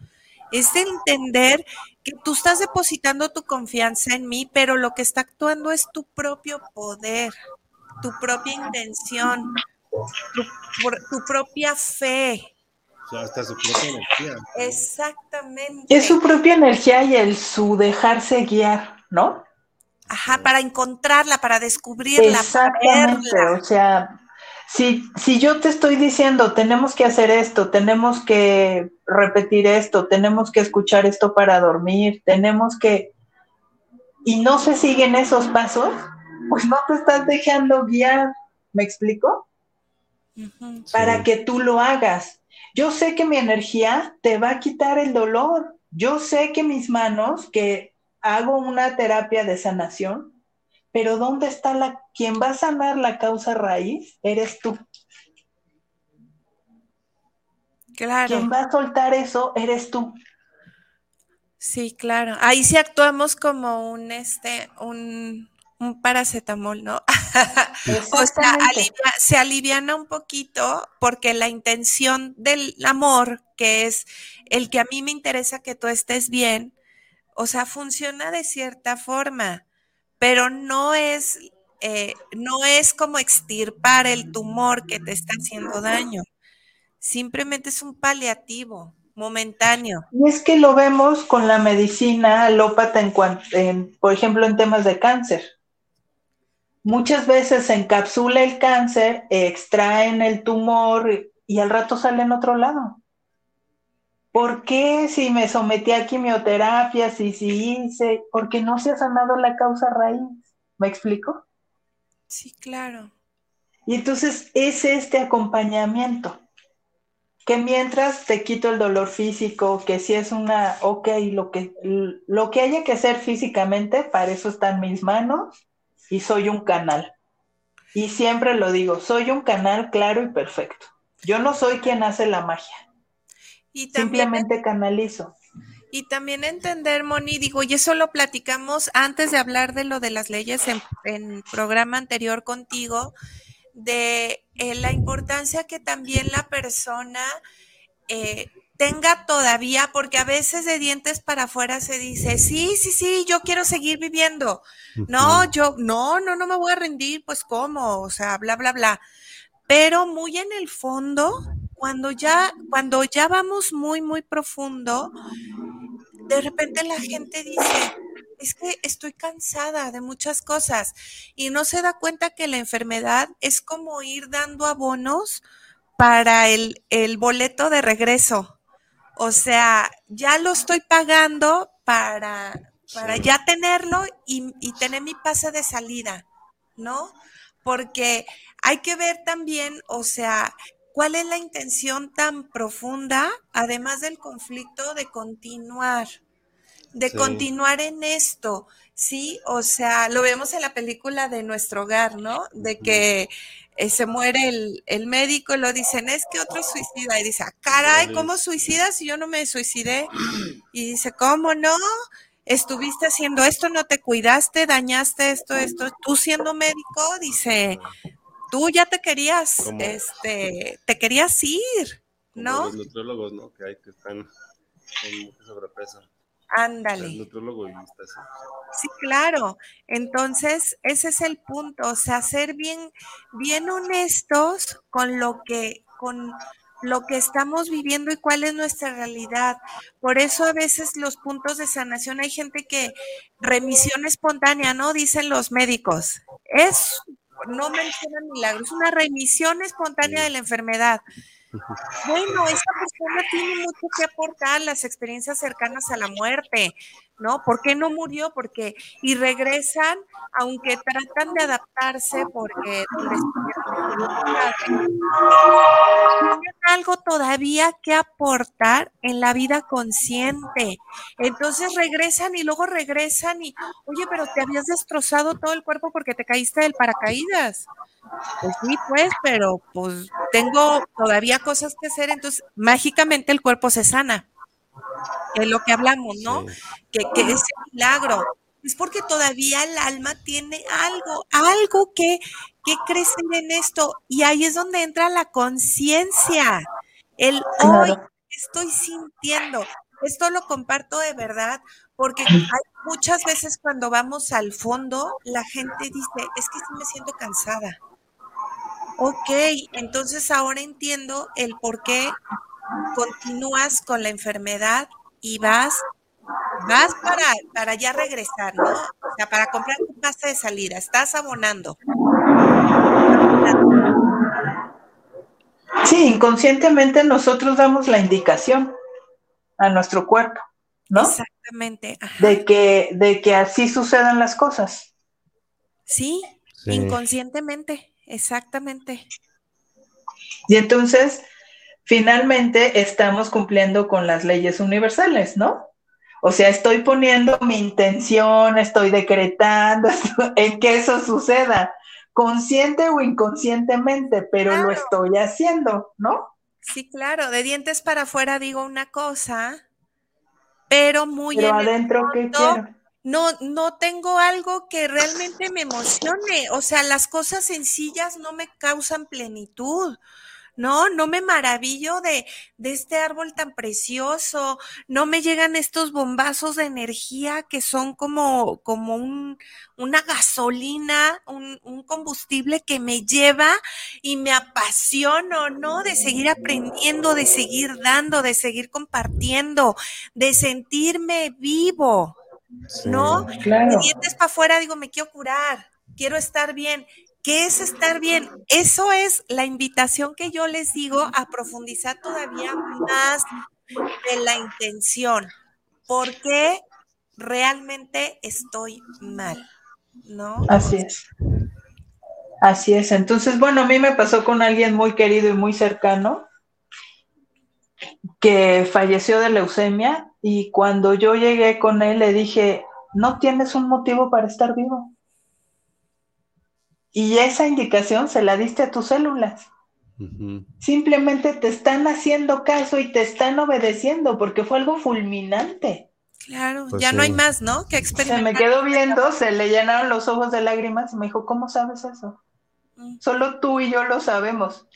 Es de entender que tú estás depositando tu confianza en mí, pero lo que está actuando es tu propio poder, tu propia intención, tu, propia fe. Sea, hasta su propia energía. Exactamente. Es su propia energía y el su dejarse guiar, ¿no? Ajá, para encontrarla, para descubrirla. Exactamente, o sea, si, si yo te estoy diciendo, tenemos que hacer esto, tenemos que repetir esto, tenemos que escuchar esto para dormir, tenemos que... y no se siguen esos pasos, pues no te estás dejando guiar, ¿me explico? Para que tú lo hagas. Yo sé que mi energía te va a quitar el dolor. Yo sé que mis manos, que hago una terapia de sanación, pero ¿dónde está la, quien va a sanar la causa raíz? Eres tú. Claro. Quien va a soltar eso, eres tú. Sí, claro. Ahí sí actuamos como un, este, un, un paracetamol, ¿no? (laughs) o sea, se aliviana un poquito porque la intención del amor, que es el que a mí me interesa que tú estés bien, o sea, funciona de cierta forma, pero no es, eh, no es como extirpar el tumor que te está haciendo daño. Simplemente es un paliativo momentáneo. Y es que lo vemos con la medicina alópata en, en por ejemplo, en temas de cáncer. Muchas veces se encapsula el cáncer, extraen el tumor y al rato sale en otro lado. ¿Por qué si me sometí a quimioterapia, si sí hice? Porque no se ha sanado la causa raíz. ¿Me explico? Sí, claro. Y entonces es este acompañamiento. Que mientras te quito el dolor físico, que si es una, ok, lo que, lo que haya que hacer físicamente, para eso están mis manos y soy un canal. Y siempre lo digo, soy un canal claro y perfecto. Yo no soy quien hace la magia. Y Simplemente canalizo. Y también entender, Moni, digo, y eso lo platicamos antes de hablar de lo de las leyes en, en programa anterior contigo, de eh, la importancia que también la persona eh, tenga todavía, porque a veces de dientes para afuera se dice, sí, sí, sí, yo quiero seguir viviendo. No, yo, no, no, no me voy a rendir, pues cómo, o sea, bla, bla, bla. Pero muy en el fondo, cuando ya, cuando ya vamos muy, muy profundo, de repente la gente dice, es que estoy cansada de muchas cosas y no se da cuenta que la enfermedad es como ir dando abonos para el, boleto de regreso. O sea, ya lo estoy pagando para, para ya tenerlo y, y tener mi pase de salida, ¿no? Porque hay que ver también, o sea, ¿Cuál es la intención tan profunda, además del conflicto, de continuar? De continuar en esto, ¿sí? O sea, lo vemos en la película de Nuestro Hogar, ¿no? De que eh, se muere el, médico y lo dicen, es que otro suicida. Y dice, ah, caray, ¿cómo suicidas si yo no me suicidé? Y dice, ¿cómo no? Estuviste haciendo esto, no te cuidaste, dañaste esto, esto. Tú siendo médico, dice, tú ya te querías, este, te querías ir, ¿no? Los nutriólogos, ¿no? Que hay que están en mucho sobrepeso. Ándale. El nutrólogo y está así. Sí, claro. Entonces, ese es el punto, o sea, ser bien, bien honestos con lo que, con, lo que estamos viviendo y cuál es nuestra realidad. Por eso a veces los puntos de sanación, hay gente que remisión espontánea, ¿no? Dicen los médicos. Es, no mencionan milagros, es una remisión espontánea de la enfermedad. Bueno, esta persona tiene mucho que aportar, las experiencias cercanas a la muerte, ¿no? ¿Por qué no murió? Porque, y regresan, aunque tratan de adaptarse porque algo todavía que aportar en la vida consciente. Entonces regresan y luego regresan y, oye, pero te habías destrozado todo el cuerpo porque te caíste del paracaídas. Pues sí, pues, pero pues tengo todavía cosas que hacer, entonces mágicamente el cuerpo se sana. Es lo que hablamos, ¿no? Que, que ese milagro es porque todavía el alma tiene algo, algo que, que crecer en esto. Y ahí es donde entra la conciencia. El hoy estoy sintiendo. Esto lo comparto de verdad porque hay muchas veces cuando vamos al fondo, la gente dice, es que sí me siento cansada. Ok, entonces ahora entiendo el por qué continúas con la enfermedad y vas, vas para, para ya regresar, ¿no? O sea, para comprar tu pasta de salida, estás abonando. Sí, inconscientemente nosotros damos la indicación a nuestro cuerpo, ¿no? Exactamente. De que, de que así sucedan las cosas. Sí, sí, inconscientemente, exactamente. Y entonces, finalmente estamos cumpliendo con las leyes universales, ¿no? O sea, estoy poniendo mi intención, estoy decretando (laughs) en que eso suceda, consciente o inconscientemente, pero lo estoy haciendo, ¿no? Sí, claro, de dientes para afuera digo una cosa, pero muy pero adentro ¿qué quiero? No, no tengo algo que realmente me emocione. O sea, las cosas sencillas no me causan plenitud. No, no me maravillo de, de este árbol tan precioso, no me llegan estos bombazos de energía que son como, como un, una gasolina, un, un combustible que me lleva y me apasiono, ¿no? De seguir aprendiendo, de seguir dando, de seguir compartiendo, de sentirme vivo, ¿no? claro. De dientes para afuera digo, me quiero curar, quiero estar bien. ¿Qué es estar bien? Eso es la invitación que yo les digo a profundizar todavía más de la intención. ¿Por qué realmente estoy mal? ¿No? Así es. Así es. Entonces, bueno, a mí me pasó con alguien muy querido y muy cercano que falleció de leucemia y cuando yo llegué con él le dije, no tienes un motivo para estar vivo. Y esa indicación se la diste a tus células. Simplemente te están haciendo caso y te están obedeciendo porque fue algo fulminante. Claro, pues ya no hay más, ¿no? Que experimentar. Se me quedó viendo, se le llenaron los ojos de lágrimas y me dijo, ¿cómo sabes eso? Mm. Solo tú y yo lo sabemos.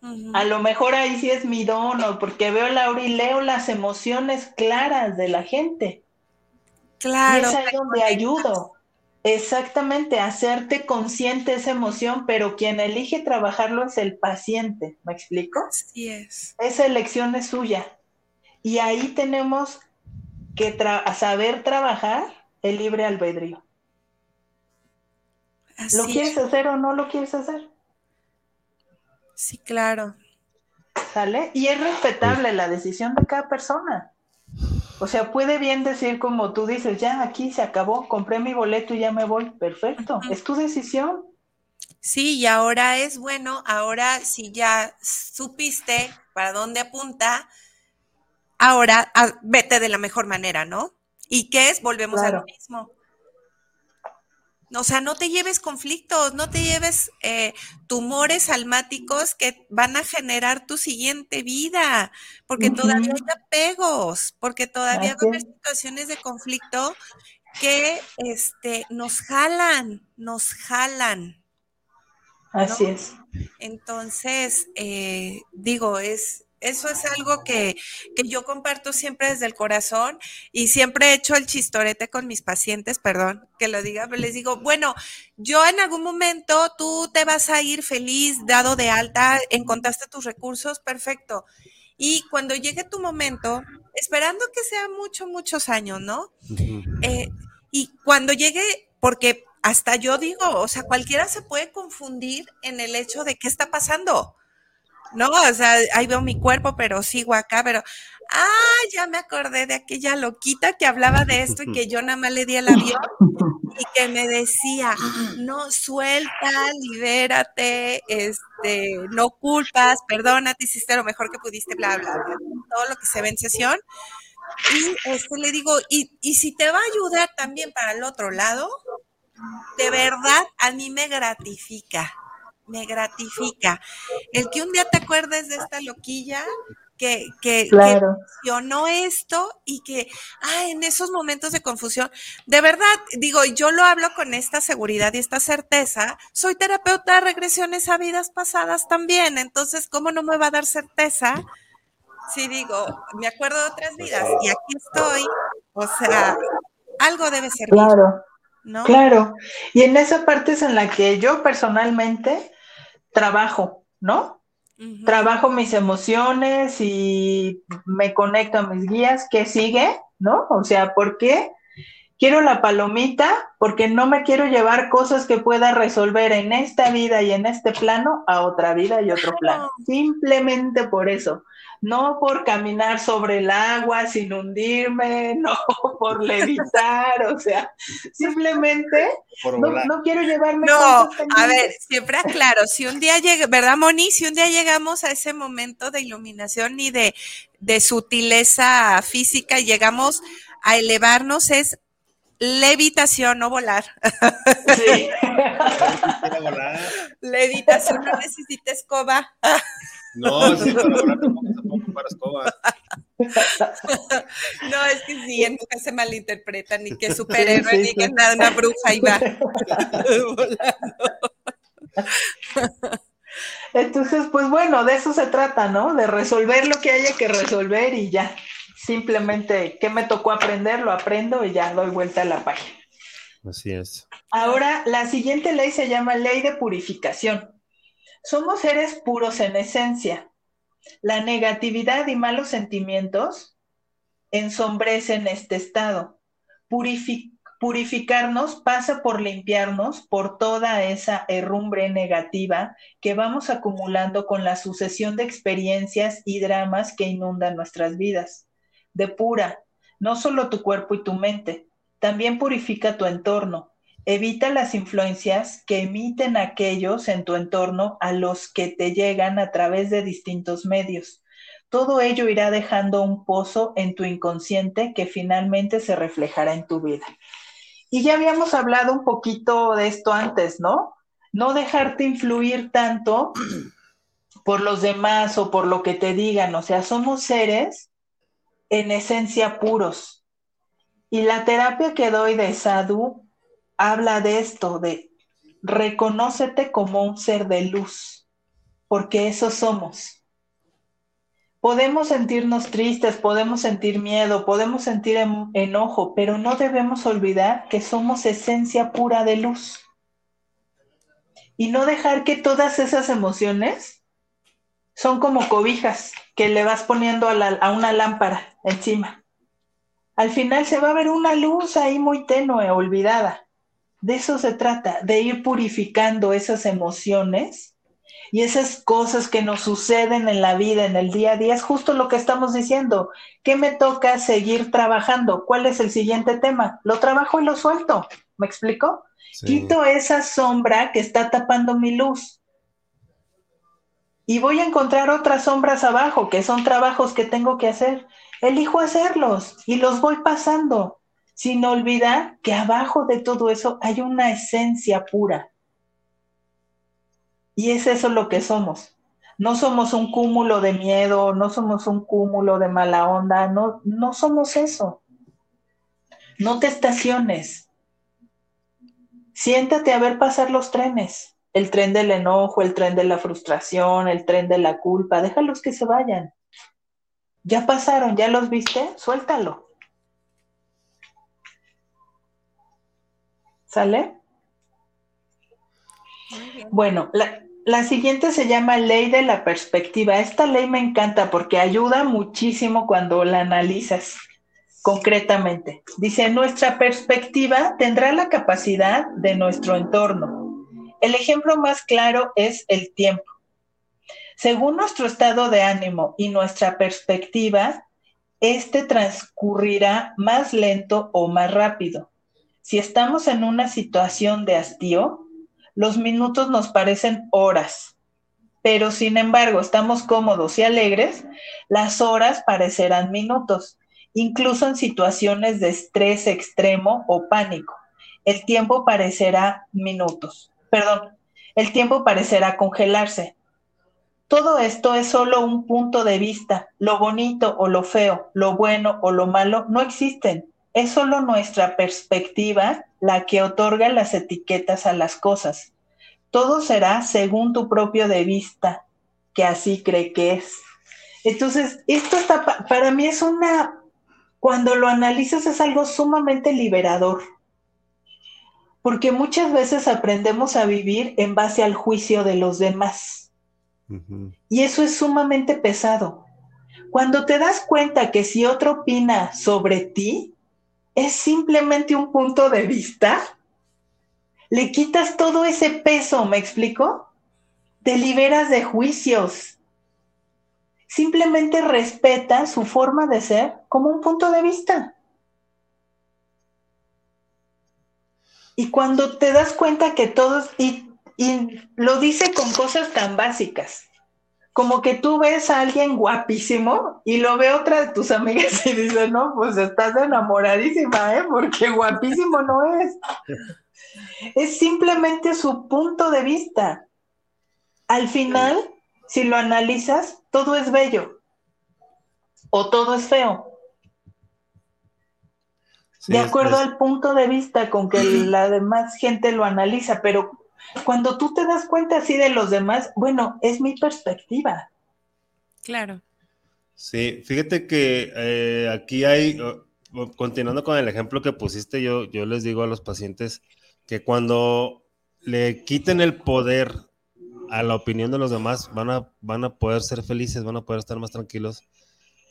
A lo mejor ahí sí es mi dono, porque veo Laura y leo las emociones claras de la gente. Claro. Y es ahí donde ayudo. Exactamente, hacerte consciente esa emoción, pero quien elige trabajarlo es el paciente, ¿me explico? Así es. Esa elección es suya. Y ahí tenemos que saber trabajar el libre albedrío. ¿Lo quieres hacer o no lo quieres hacer? Sí, claro. ¿Sale? Y es respetable la decisión de cada persona. O sea, puede bien decir como tú dices, ya aquí se acabó, compré mi boleto y ya me voy. Perfecto, es tu decisión. Sí, y ahora es bueno, ahora si ya supiste para dónde apunta, ahora ah, vete de la mejor manera, ¿no? ¿Y qué es? Volvemos a lo mismo. O sea, no te lleves conflictos, no te lleves eh, tumores almáticos que van a generar tu siguiente vida, porque todavía hay apegos, porque todavía hay situaciones de conflicto que este, nos jalan, nos jalan. Así es. Entonces, eh, digo, es, Eso es algo que, yo comparto siempre desde el corazón y siempre he hecho el chistorete con mis pacientes, perdón que lo diga, pero les digo, bueno, yo en algún momento tú te vas a ir feliz, dado de alta, encontraste tus recursos, perfecto. Y cuando llegue tu momento, esperando que sea muchos, muchos años, ¿no? Eh, y cuando llegue, porque hasta yo digo, o sea, cualquiera se puede confundir en el hecho de qué está pasando. No, o sea, ahí veo mi cuerpo, pero sigo acá, pero, ah, ya me acordé de aquella loquita que hablaba de esto y que yo nada más le di el avión y que me decía, no, suelta, libérate, este, no culpas, perdónate, hiciste lo mejor que pudiste, bla, bla, bla, todo lo que se ve en sesión. Y este, le digo, y, y si te va a ayudar también para el otro lado, de verdad a mí me gratifica me gratifica. El que un día te acuerdes de esta loquilla que, que, funcionó esto y que, ah, en esos momentos de confusión, de verdad, digo, yo lo hablo con esta seguridad y esta certeza, soy terapeuta de regresiones a vidas pasadas también, entonces, ¿cómo no me va a dar certeza? Si digo, me acuerdo de otras vidas y aquí estoy, o sea, algo debe ser. Claro. ¿no? Claro. Y en esa parte es en la que yo personalmente trabajo, ¿no? Trabajo mis emociones y me conecto a mis guías. ¿Qué sigue? ¿No? O sea, ¿por qué? Quiero la palomita porque no me quiero llevar cosas que pueda resolver en esta vida y en este plano a otra vida y otro plano. Simplemente por eso no por caminar sobre el agua sin hundirme, (laughs) no por levitar, o sea, simplemente no, quiero llevarme. No, a ver, siempre aclaro, si un día llega, ¿verdad, Moni? Si un día llegamos a ese momento de iluminación y de, de sutileza física y llegamos a elevarnos, es levitación, no volar. Sí. (laughs) Levitación, no necesita escoba. No, sí, para volar tampoco para escoba. (laughs) No, es que sí, nunca se malinterpreta, ni que superhéroe, ni que nada, una bruja y va (laughs) Entonces, pues bueno, de eso se trata, ¿no? De resolver lo que haya que resolver y ya. Simplemente, ¿qué me tocó aprender? Lo aprendo y ya doy vuelta a la página. Así es. Ahora, la siguiente ley se llama ley de purificación. Somos seres puros en esencia. La negatividad y malos sentimientos ensombrecen este estado. purificarnos pasa por limpiarnos por toda esa herrumbre negativa que vamos acumulando con la sucesión de experiencias y dramas que inundan nuestras vidas. Depura no solo tu cuerpo y tu mente, también purifica tu entorno, Evita las influencias que emiten aquellos en tu entorno a los que te llegan a través de distintos medios. Todo ello irá dejando un pozo en tu inconsciente que finalmente se reflejará en tu vida. Y ya habíamos hablado un poquito de esto antes, ¿no? No dejarte influir tanto (clears throat) por los demás o por lo que te digan. O sea, somos seres en esencia puros. Y la terapia que doy de Sadhu habla de esto, de reconócete como un ser de luz, porque eso somos. Podemos sentirnos tristes, podemos sentir miedo, podemos sentir enojo, pero no debemos olvidar que somos esencia pura de luz. Y no dejar que todas esas emociones son como cobijas que le vas poniendo a una lámpara encima. Al final se va a ver una luz ahí muy tenue, olvidada de eso se trata, de ir purificando esas emociones y esas cosas que nos suceden en la vida, en el día a día. Es justo lo que estamos diciendo. ¿Qué me toca seguir trabajando? ¿Cuál es el siguiente tema? Lo trabajo y lo suelto. ¿Me explico? Quito esa sombra que está tapando mi luz. Y voy a encontrar otras sombras abajo, que son trabajos que tengo que hacer. Elijo hacerlos y los voy pasando sin olvidar que abajo de todo eso hay una esencia pura. Y es eso lo que somos. No somos un cúmulo de miedo, no somos un cúmulo de mala onda, no, no somos eso. No te estaciones. Siéntate a ver pasar los trenes. El tren del enojo, el tren de la frustración, el tren de la culpa, déjalos que se vayan. Ya pasaron, ya los viste, suéltalo. ¿Sale? Bueno, la, la siguiente se llama ley de la perspectiva. Esta ley me encanta porque ayuda muchísimo cuando la analizas concretamente. Dice, nuestra perspectiva tendrá la capacidad de nuestro entorno. El ejemplo más claro es el tiempo. Según nuestro estado de ánimo y nuestra perspectiva, este transcurrirá más lento o más rápido. Si estamos en una situación de hastío, los minutos nos parecen horas, pero sin embargo estamos cómodos y alegres, las horas parecerán minutos, incluso en situaciones de estrés extremo o pánico. El tiempo parecerá minutos, perdón, el tiempo parecerá congelarse. Todo esto es solo un punto de vista. Lo bonito o lo feo, lo bueno o lo malo no existen. Es solo nuestra perspectiva la que otorga las etiquetas a las cosas. Todo será según tu propio de vista, que así cree que es. Entonces, esto está, para mí es una, cuando lo analizas es algo sumamente liberador, porque muchas veces aprendemos a vivir en base al juicio de los demás. Y eso es sumamente pesado. Cuando te das cuenta que si otro opina sobre ti, es simplemente un punto de vista, le quitas todo ese peso, ¿me explico? Te liberas de juicios. Simplemente respeta su forma de ser como un punto de vista. Y cuando te das cuenta que todos, y, y lo dice con cosas tan básicas, como que tú ves a alguien guapísimo y lo ve otra de tus amigas y dice, no, pues estás enamoradísima, ¿eh? Porque guapísimo no es. Es simplemente su punto de vista. Al final, si lo analizas, todo es bello o todo es feo. de acuerdo al punto de vista con que la demás gente lo analiza, pero cuando tú te das cuenta así de los demás, bueno, es mi perspectiva. Claro. Sí, fíjate que eh, aquí hay, continuando con el ejemplo que pusiste, yo, yo les digo a los pacientes que cuando le quiten el poder a la opinión de los demás, van a, van a poder ser felices, van a poder estar más tranquilos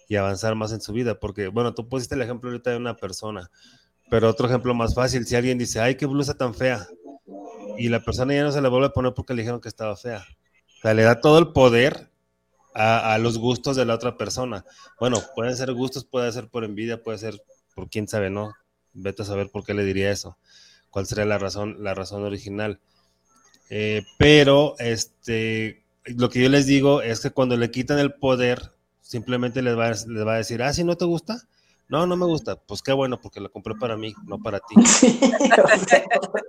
y avanzar más en su vida. Porque, bueno, tú pusiste el ejemplo ahorita de una persona, pero otro ejemplo más fácil, si alguien dice, ay, qué blusa tan fea, y la persona ya no se la vuelve a poner porque le dijeron que estaba fea. O sea, le da todo el poder a, los gustos de la otra persona. Bueno, pueden ser gustos, puede ser por envidia, puede ser por quién sabe, ¿no? Vete a saber por qué le diría eso. ¿Cuál sería la razón, la razón original? Eh, pero este, lo que yo les digo es que cuando le quitan el poder, simplemente les va, les va a decir, ah, si no te gusta, no, no me gusta. Pues qué bueno, porque la compré para mí, no para ti. (laughs)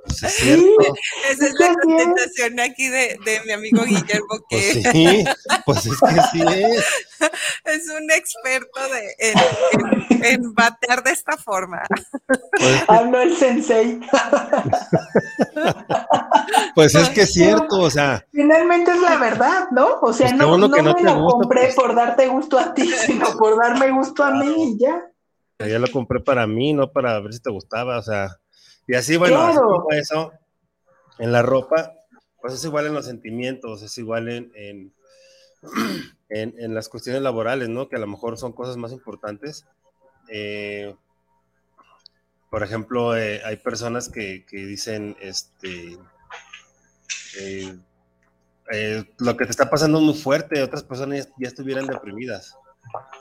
Sí, es cierto. Esa es la contestación aquí de, de, mi amigo Guillermo. Que... Pues sí, pues es que sí es. (laughs) Es un experto de, en, en, en batear de esta forma. Pues Hablo el sensei. (laughs) Pues es que es cierto, o sea. Finalmente es la verdad, ¿no? O sea, pues no, no, no, me lo gusta, compré pues. por darte gusto a ti, sino por darme gusto a mí y ya. Ya lo compré para mí, no para ver si te gustaba, o sea. Y así, bueno, claro. así eso en la ropa, pues es igual en los sentimientos, es igual en, en, (clears throat) en, en las cuestiones laborales, ¿no? Que a lo mejor son cosas más importantes. Eh, por ejemplo, eh, hay personas que, que dicen, este, eh, eh, lo que te está pasando es muy fuerte, otras personas ya, ya, estuvieran deprimidas.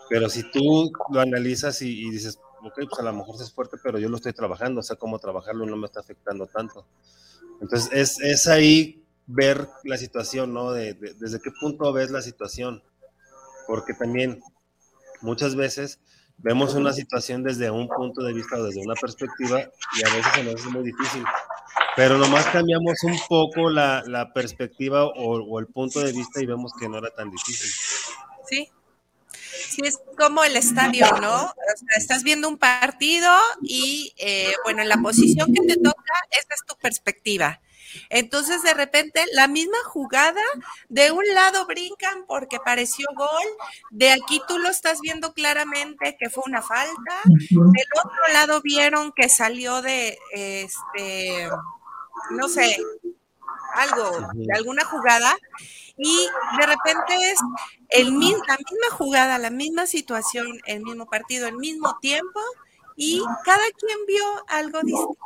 Pero si tú lo analizas y, dices, ok, pues a lo mejor es fuerte, pero yo lo estoy trabajando, o sea, cómo trabajarlo no me está afectando tanto. Entonces, es, es ahí ver la situación, ¿no? De, de, desde qué punto ves la situación. Porque también muchas veces vemos una situación desde un punto de vista o desde una perspectiva y a veces se nos hace muy difícil. Pero nomás cambiamos un poco la, la perspectiva o, o, el punto de vista y vemos que no era tan difícil. Sí. Sí, es como el estadio, ¿no? O sea, estás viendo un partido y, eh, bueno, en la posición que te toca, esa es tu perspectiva. Entonces, de repente, la misma jugada, de un lado brincan porque pareció gol, de aquí tú lo estás viendo claramente que fue una falta, del otro lado vieron que salió de, este, no sé, algo, de alguna jugada, y de repente es el, la misma jugada, la misma situación, el mismo partido, el mismo tiempo, y cada quien vio algo distinto.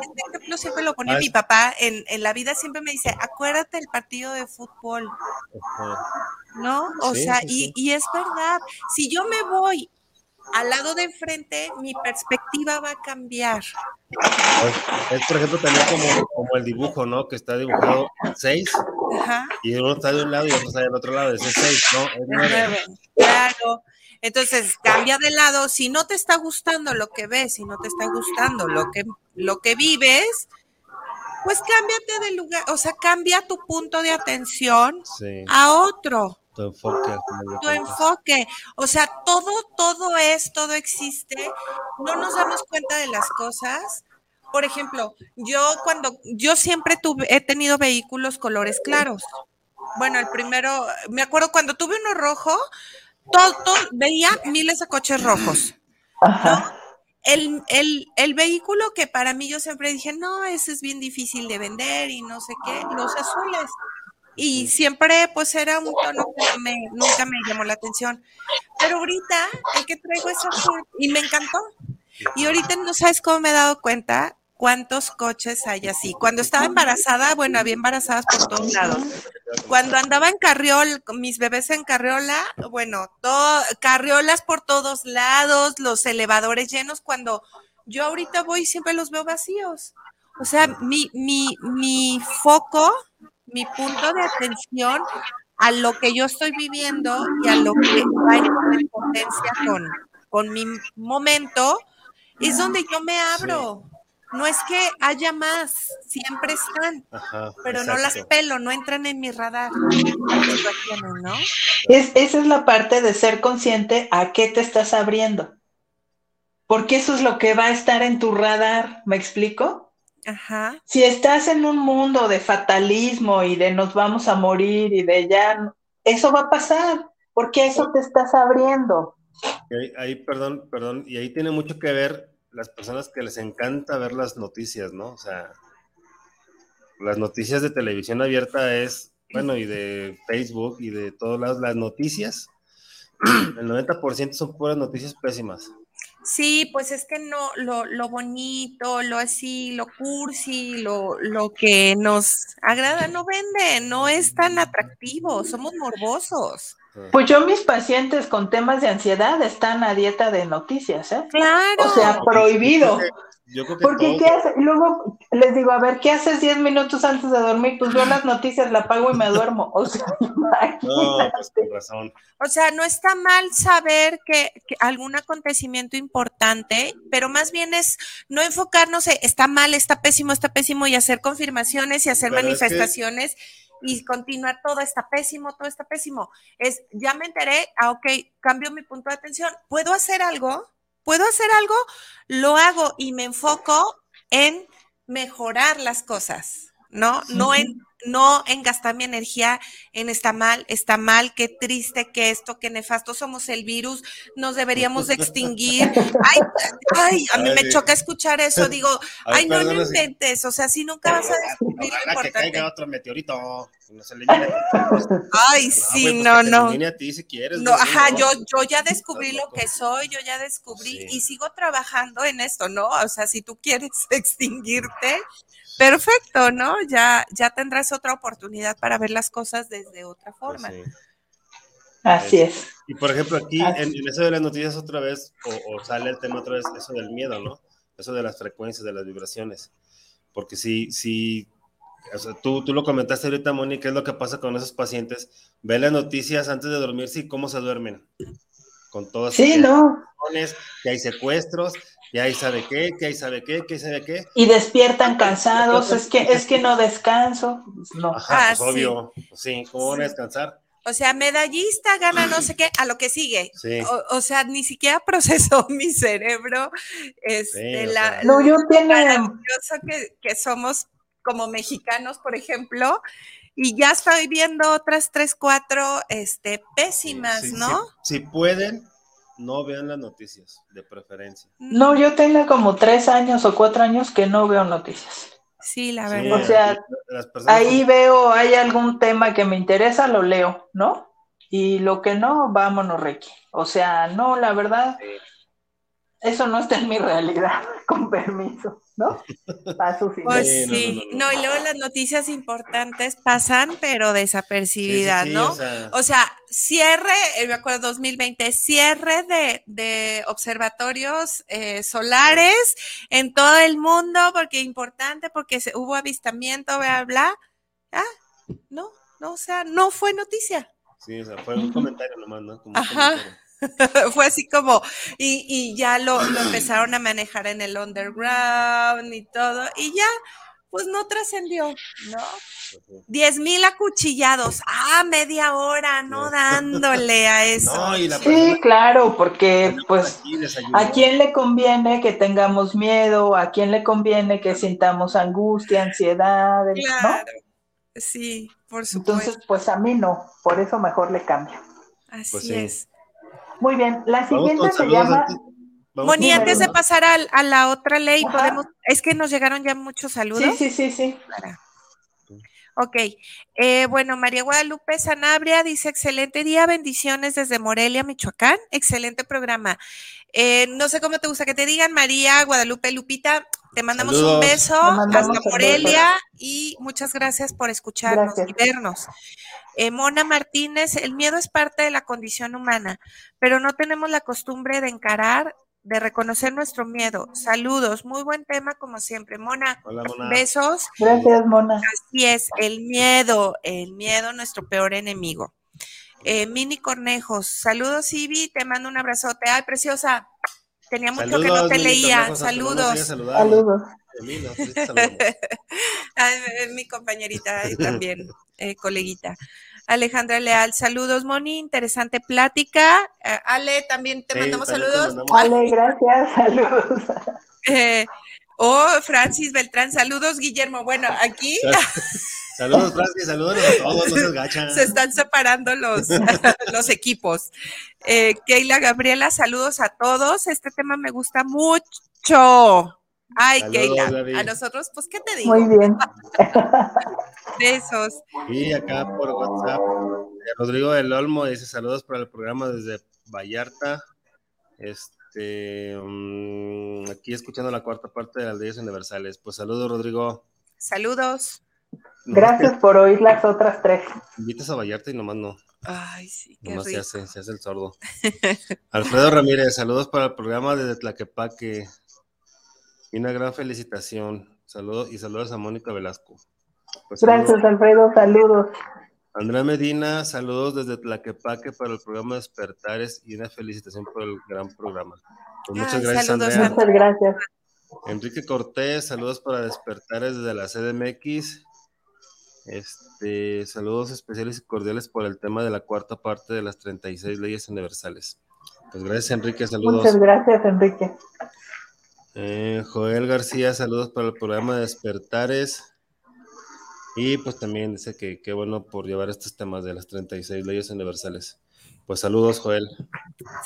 Este ejemplo siempre lo pone mi papá en, en, la vida, siempre me dice, acuérdate el partido de fútbol. ¿No? O sea, Y, y es verdad, si yo me voy al lado de enfrente, mi perspectiva va a cambiar. Es, por ejemplo, también como, como, el dibujo, ¿no? Que está dibujado seis, y uno está de un lado y otro está del otro lado, ese es seis, ¿no? Es nueve. Claro. Entonces, cambia de lado. Si no te está gustando lo que ves, si no te está gustando lo que, lo que vives, pues cámbiate de lugar, o sea, cambia tu punto de atención a otro. Tu enfoque. Tu enfoque. O sea, todo, todo es, todo existe. No nos damos cuenta de las cosas. Por ejemplo, yo cuando, yo siempre tuve, he tenido vehículos colores claros. Bueno, el primero, me acuerdo cuando tuve uno rojo, todo, veía miles de coches rojos. El, el, vehículo que para mí yo siempre dije, no, ese es bien difícil de vender y no sé qué, los azules. Y siempre pues era un tono que nunca me llamó la atención. Pero ahorita el que traigo es azul y me encantó. Y ahorita no sabes cómo me he dado cuenta cuántos coches hay así. Cuando estaba embarazada, bueno, había embarazadas por todos lados. Cuando andaba en carriol, mis bebés en carriola, bueno, todo, carriolas por todos lados, los elevadores llenos. Cuando yo ahorita voy, siempre los veo vacíos. O sea, mi, mi, mi foco, mi punto de atención a lo que yo estoy viviendo y a lo que va en potencia con, con mi momento, es donde yo me abro no es que haya más, siempre están, pero no las pelo, no entran en mi radar. Es, esa es la parte de ser consciente a qué te estás abriendo. Porque eso es lo que va a estar en tu radar, ¿me explico? Ajá. Si estás en un mundo de fatalismo y de nos vamos a morir y de ya, eso va a pasar, porque eso te estás abriendo. ahí, perdón, perdón, y ahí tiene mucho que ver las personas que les encanta ver las noticias, ¿no? O sea, las noticias de televisión abierta es, bueno, y de Facebook y de todos lados, las noticias, (clears throat) el 90% son puras noticias pésimas. Sí, pues es que no, lo, lo bonito, lo así, lo cursi, lo, lo que nos agrada no vende, no es tan atractivo, somos morbosos. Pues yo mis pacientes con temas de ansiedad están a dieta de noticias, ¿eh? Claro. O sea, prohibido. (laughs) Porque ¿qué hace? luego les digo, a ver, ¿qué haces 10 minutos antes de dormir? Pues veo las noticias, la apago y me duermo. O sea, (laughs) no, pues con razón. O sea, no está mal saber que, algún acontecimiento importante, pero más bien es no enfocarnos en está mal, está pésimo, está pésimo y hacer confirmaciones y hacer manifestaciones y continuar todo está pésimo, todo está pésimo. Es, ya me enteré, ah, ok, cambio mi punto de atención. ¿Puedo hacer algo? ¿Puedo hacer algo? Lo hago y me enfoco en mejorar las cosas, ¿no? No en no en gastar mi energía en está mal, está mal, qué triste, que esto, qué nefasto, somos el virus, nos deberíamos de extinguir. Ay, ay, a mí me choca escuchar eso, digo, ay, no lo intentes, o sea, si nunca vas a descubrir lo importante. que caiga otro meteorito, no se le Ay, sí, no, no. A ti si quieres. No, ajá, yo, yo ya descubrí lo que soy, yo ya descubrí y sigo trabajando en esto, ¿no? O sea, si tú quieres (laughs) extinguirte, Perfecto, ¿no? Ya, ya tendrás otra oportunidad para ver las cosas desde otra forma. Así es. Y por ejemplo, aquí en, eso de las noticias otra vez, o, sale el tema otra vez, eso del miedo, ¿no? Eso de las frecuencias, de las vibraciones. Porque si, si o sea, tú, tú lo comentaste ahorita, Moni, ¿qué es lo que pasa con esos pacientes? Ve las noticias antes de dormirse y cómo se duermen. Con todas sí, no. que hay secuestros, y ahí sabe qué, que ahí sabe qué, que sabe qué. Y despiertan cansados, es que, es que no descanso. No. Ajá, pues ah, obvio, pues sí, ¿cómo van a descansar? O sea, medallista gana no sé qué, a lo que sigue. Sí. O, sea, ni siquiera (laughs) procesó mi cerebro. Este, la, no, yo tiene... maravilloso que, que somos como mexicanos, por ejemplo, y ya estoy viendo otras tres, cuatro, este, pésimas, ¿no? Si, pueden, no vean las noticias, de preferencia. No, yo tengo como tres años o cuatro años que no veo noticias. Sí, la verdad. o sea, ahí veo, hay algún tema que me interesa, lo leo, ¿no? Y lo que no, vámonos, Reiki. O sea, no, la verdad, eso no está en mi realidad, (laughs) con permiso, ¿no? Paso Pues sí, no, y luego las noticias importantes pasan, pero desapercibidas, ¿no? O sea, cierre, eh, me acuerdo 2020, cierre de, observatorios eh, solares en todo el mundo, porque importante, porque se, hubo avistamiento, bla, bla. Ah, no, no, o sea, no fue noticia. Sí, o sea, fue un comentario nomás, ¿no? Ajá. (laughs) Fue así como, y, ya lo, empezaron a manejar en el underground y todo, y ya, pues no trascendió, ¿no? Diez mil acuchillados, ah, media hora, no dándole a eso. sí, claro, porque pues a quién le conviene que tengamos miedo, a quién le conviene que sintamos angustia, ansiedad, claro. Sí, por supuesto. Entonces, pues a mí no, por eso mejor le cambio. Así pues es. Muy bien, la siguiente se llama... Moni, antes de pasar a, la otra ley, podemos, es que nos llegaron ya muchos saludos. Sí, sí, sí, sí. Ok, eh, bueno, María Guadalupe Sanabria dice, excelente día, bendiciones desde Morelia, Michoacán, excelente programa. Eh, no sé cómo te gusta que te digan, María Guadalupe Lupita, te mandamos un beso hasta Morelia y muchas gracias por escucharnos y vernos. Eh, Mona Martínez, el miedo es parte de la condición humana, pero no tenemos la costumbre de encarar, de reconocer nuestro miedo. Saludos, muy buen tema como siempre. Mona, besos. Gracias, Mona. Así es, el miedo, el miedo, nuestro peor enemigo. Eh, Mini Cornejos, saludos, Ivy, te mando un abrazote. Ay, preciosa, tenía mucho que no te leía. saludos. Saludos. (laughs) mi compañerita y también eh, coleguita. Alejandra Leal, saludos, Moni, interesante plática. Eh, Ale, también te mandamos saludos. Ale, gracias, (laughs) saludos. Eh, oh, Francis Beltrán, saludos, Guillermo. Bueno, aquí. (laughs) Saludos, Francis, saludos a todos, no se gachan. Se están separando los, (laughs) los equipos. Keila Gabriela, saludos a todos. Este tema me gusta mucho. Ay, Keila, a nosotros, pues, ¿qué te digo? Muy bien. (laughs) Besos. Y acá por WhatsApp, eh, Rodrigo del Olmo dice saludos para el programa desde Vallarta. Este, mm, aquí escuchando la cuarta parte de las leyes universales. Pues saludos, Rodrigo. Saludos. Gracias por oír las otras tres. Invitas a Vallarta y nomás no. Ay, sí, qué nomás se hace, se hace el sordo. Alfredo Ramírez, saludos para el programa desde Tlaquepaque. Y una gran felicitación. Saludos y saludos a Mónica Velasco. Pues Gracias, Alfredo. Saludos. Andrea Medina, saludos desde Tlaquepaque para el programa Despertares y una felicitación por el gran programa. Pues muchas gracias, Andrea. Muchas gracias. Enrique Cortés, saludos para Despertares desde la CDMX. Este, saludos especiales y cordiales por el tema de la cuarta parte de las 36 leyes universales. Pues gracias, Enrique, saludos. Muchas gracias, Enrique. Eh, Joel García, saludos para el programa Despertares. Y pues también dice que qué bueno por llevar estos temas de las 36 leyes universales. Pues saludos, Joel.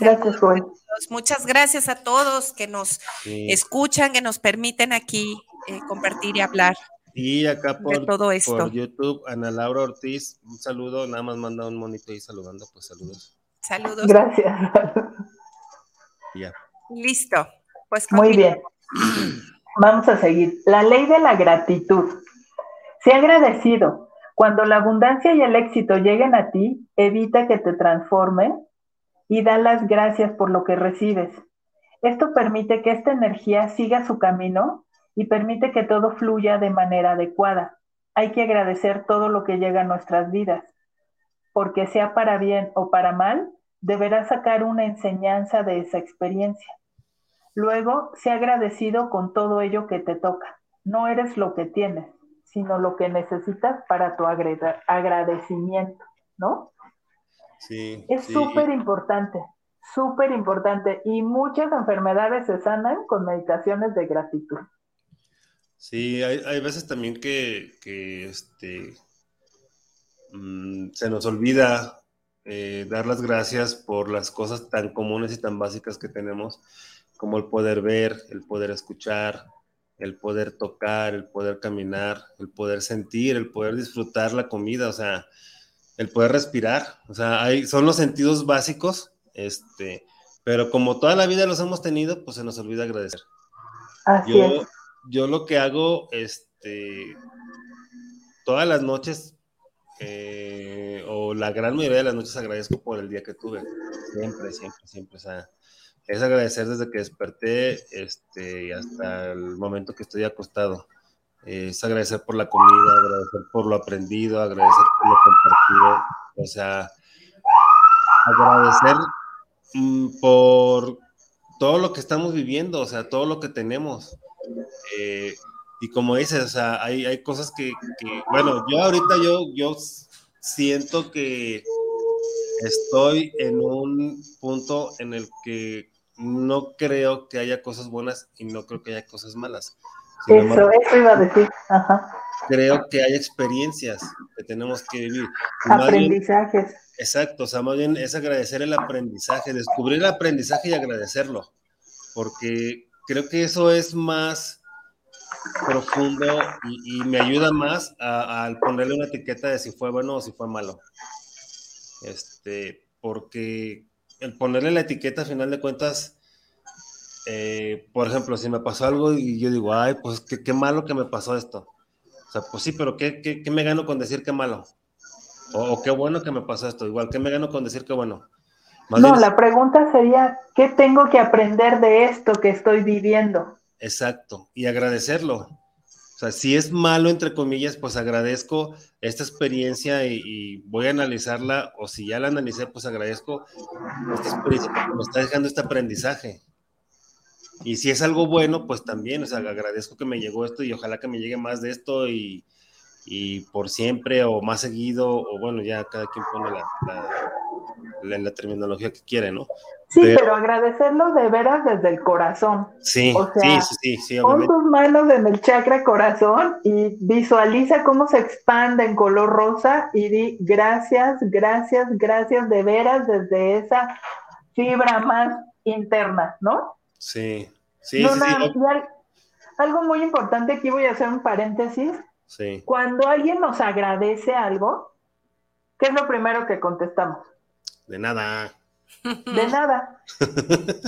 Gracias, Joel. Muchas gracias a todos que nos escuchan, que nos permiten aquí eh, compartir y hablar. Y acá por, todo esto. por YouTube, Ana Laura Ortiz, un saludo, nada más manda un monito ahí saludando, pues saludos. Saludos. Gracias. Ya. Listo. Pues Muy bien. Vamos a seguir. La ley de la gratitud. Sea agradecido. Cuando la abundancia y el éxito lleguen a ti, evita que te transforme y da las gracias por lo que recibes. Esto permite que esta energía siga su camino y permite que todo fluya de manera adecuada. Hay que agradecer todo lo que llega a nuestras vidas, porque sea para bien o para mal, deberás sacar una enseñanza de esa experiencia. Luego, sé agradecido con todo ello que te toca. No eres lo que tienes, sino lo que necesitas para tu agradecimiento, ¿no? Sí. Es súper importante, súper importante. Y muchas enfermedades se sanan con meditaciones de gratitud. Sí, hay, veces también que, este, mm, se nos olvida eh, dar las gracias por las cosas tan comunes y tan básicas que tenemos, como el poder ver, el poder escuchar, el poder tocar, el poder caminar, el poder sentir, el poder disfrutar la comida, o sea, el poder respirar, o sea, hay, son los sentidos básicos, este, pero como toda la vida los hemos tenido, pues se nos olvida agradecer. yo, yo lo que hago, este, todas las noches, eh, o la gran mayoría de las noches agradezco por el día que tuve, siempre, siempre, siempre, o sea, es agradecer desde que desperté este, hasta el momento que estoy acostado. Es agradecer por la comida, agradecer por lo aprendido, agradecer por lo compartido. O sea, agradecer mm, por todo lo que estamos viviendo, o sea, todo lo que tenemos. Eh, y como dices, o sea, hay, hay cosas que, que, bueno, yo ahorita yo, yo siento que estoy en un punto en el que no creo que haya cosas buenas y no creo que haya cosas malas. eso, eso iba a decir. Creo que hay experiencias que tenemos que vivir. Aprendizajes. exacto, o sea, más bien es agradecer el aprendizaje, descubrir el aprendizaje y agradecerlo, porque creo que eso es más profundo y, me ayuda más al ponerle una etiqueta de si fue bueno o si fue malo. Este, porque el ponerle la etiqueta, a final de cuentas, eh, por ejemplo, si me pasó algo y yo digo, ay, pues qué, malo que me pasó esto. O sea, pues sí, pero ¿qué, qué, me gano con decir qué malo? O, qué bueno que me pasó esto. Igual, ¿qué me gano con decir qué bueno? no, la pregunta sería, ¿qué tengo que aprender de esto que estoy viviendo? Exacto, y agradecerlo. O sea, si es malo, entre comillas, pues agradezco esta experiencia y, voy a analizarla, o si ya la analicé, pues agradezco esta experiencia me está dejando este aprendizaje. Y si es algo bueno, pues también, o sea, agradezco que me llegó esto y ojalá que me llegue más de esto y, por siempre o más seguido, o bueno, ya cada quien pone la, la terminología que quiere, ¿no? Sí, pero, agradecerlo de veras desde el corazón. Sí, o sea, sí, sí, sí, Pon tus manos en el chakra corazón y visualiza cómo se expande en color rosa y di gracias, gracias, gracias de veras desde esa fibra más interna, ¿no? Sí, sí, sí, algo muy importante, aquí voy a hacer un paréntesis. Sí. Cuando alguien nos agradece algo, ¿qué es lo primero que contestamos? De nada. De (laughs) nada.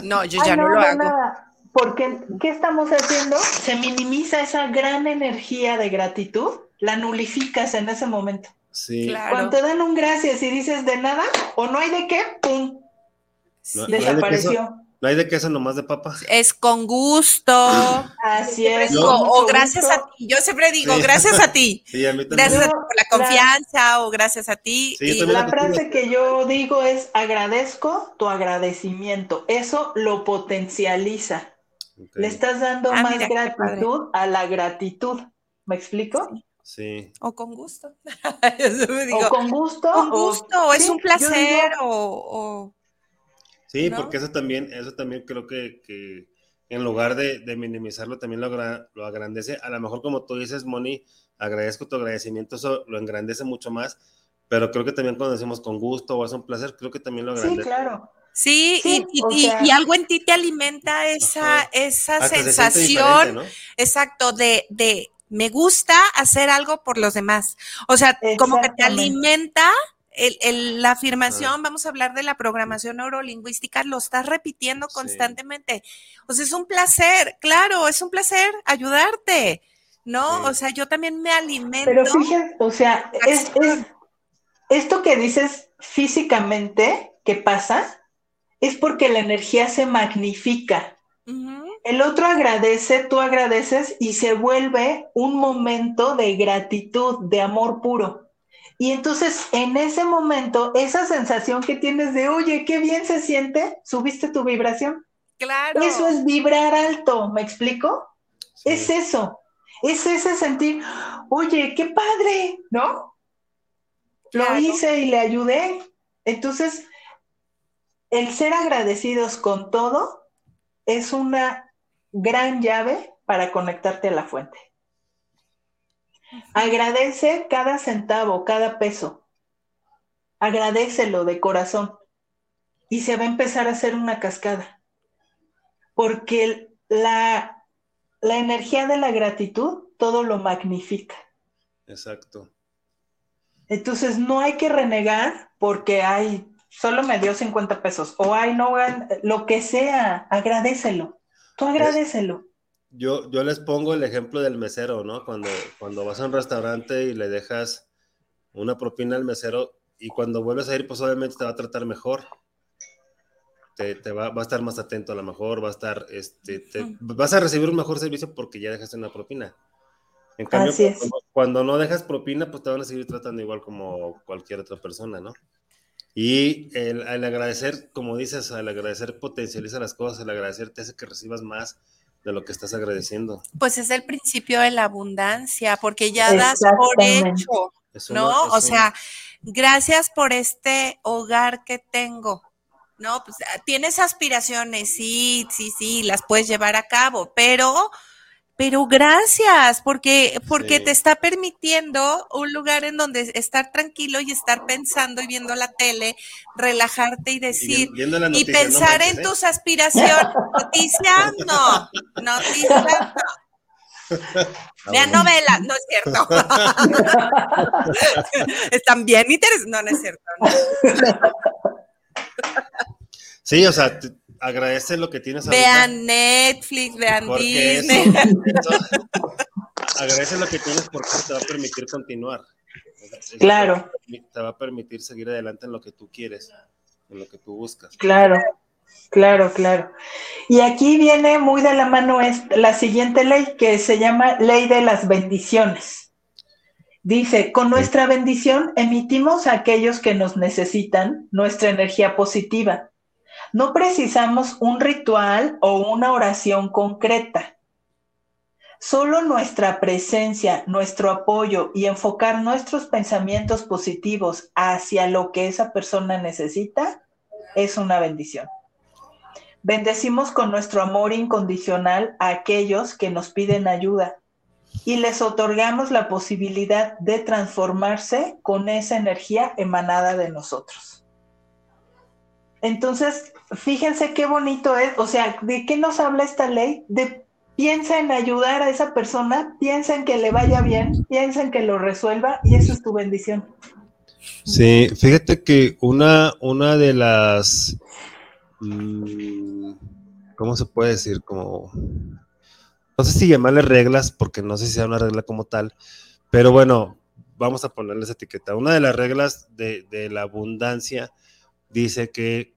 No, yo ya no, lo hago. Nada. Porque, ¿qué estamos haciendo? Se minimiza esa gran energía de gratitud, la nulificas en ese momento. Sí. Cuando te dan un gracias y dices de nada, o no hay de qué, ¡pum! Desapareció. No hay de queso nomás de papa. Es con gusto. Así es. o, gracias a ti. Yo siempre digo, gracias a ti. (laughs) Sí, a mí también. Gracias por la confianza o gracias a ti. y la frase que yo digo es agradezco tu agradecimiento. Eso lo potencializa. Le estás dando ah, más gratitud a la gratitud. ¿Me explico? Sí. O con gusto. (laughs) o con gusto. Con gusto, es un placer o Sí, porque eso también, eso también creo que, en lugar de, minimizarlo, también lo, lo, agrandece. A lo mejor, como tú dices, Moni, agradezco tu agradecimiento, eso lo engrandece mucho más, pero creo que también cuando decimos con gusto o es un placer, creo que también lo agrandece. Sí, claro. Sí, y, algo en ti te alimenta esa, esa sensación, exacto, de, de me gusta hacer algo por los demás. O sea, como que te alimenta la afirmación, vamos a hablar de la programación neurolingüística, lo estás repitiendo constantemente. O sea, es un placer, claro, es un placer ayudarte, ¿no? O sea, yo también me alimento. Pero fíjate, o sea, es, esto que dices físicamente que pasa es porque la energía se magnifica. El otro agradece, tú agradeces y se vuelve un momento de gratitud, de amor puro. Y entonces en ese momento, esa sensación que tienes de, oye, qué bien se siente, subiste tu vibración. Claro. Eso es vibrar alto, ¿me explico? Es eso, es ese sentir, oye, qué padre, ¿no? Lo hice y le ayudé. Entonces, el ser agradecidos con todo es una gran llave para conectarte a la fuente. Agradece cada centavo, cada peso. Agradecelo de corazón. Y se va a empezar a hacer una cascada. Porque la, la energía de la gratitud todo lo magnifica. Exacto. Entonces no hay que renegar porque hay, solo me dio 50 pesos o hay no, lo que sea, agradecelo. Tú agradecelo. Yo, yo les pongo el ejemplo del mesero, ¿no? Cuando, cuando vas a un restaurante y le dejas una propina al mesero y cuando vuelves a ir, pues obviamente te va a tratar mejor. Te, va, a estar más atento a lo mejor, va a estar, este, vas a recibir un mejor servicio porque ya dejaste una propina. En cambio, cuando, no dejas propina, pues te van a seguir tratando igual como cualquier otra persona, ¿no? Y el, agradecer, como dices, al agradecer potencializa las cosas, el agradecer te hace que recibas más de lo que estás agradeciendo. Pues es el principio de la abundancia, porque ya das por hecho, ¿no? o sea, gracias por este hogar que tengo. No, pues tienes aspiraciones, sí, sí, sí, las puedes llevar a cabo, pero pero gracias, porque, porque te está permitiendo un lugar en donde estar tranquilo y estar pensando y viendo la tele, relajarte y decir, y, pensar en ¿eh? tus aspiraciones. (laughs) Noticias, no, noticias, (laughs) no. Vean novelas, no es cierto. (laughs) Están bien interesantes. No, no es cierto. Sí, o sea, agradece lo que tienes Vean Netflix, vean Disney. (laughs) (laughs) agradece lo que tienes porque te va a permitir continuar. claro. Te va a permitir seguir adelante en lo que tú quieres, en lo que tú buscas. Claro, claro, claro. Y aquí viene muy de la mano la siguiente ley que se llama ley de las bendiciones. Dice, con nuestra bendición emitimos a aquellos que nos necesitan nuestra energía positiva no precisamos un ritual o una oración concreta. Solo nuestra presencia, nuestro apoyo y enfocar nuestros pensamientos positivos hacia lo que esa persona necesita es una bendición. Bendecimos con nuestro amor incondicional a aquellos que nos piden ayuda y les otorgamos la posibilidad de transformarse con esa energía emanada de nosotros. Entonces, fíjense qué bonito es, o sea, ¿de qué nos habla esta ley? De piensa en ayudar a esa persona, piensa en que le vaya bien, piensa en que lo resuelva y eso es tu bendición. Sí, fíjate que una, una de las, mm, ¿cómo se puede decir? Como, no sé si llamarle reglas, porque no sé si sea una regla como tal, pero bueno, vamos a ponerles etiqueta. Una de las reglas de, de la abundancia dice que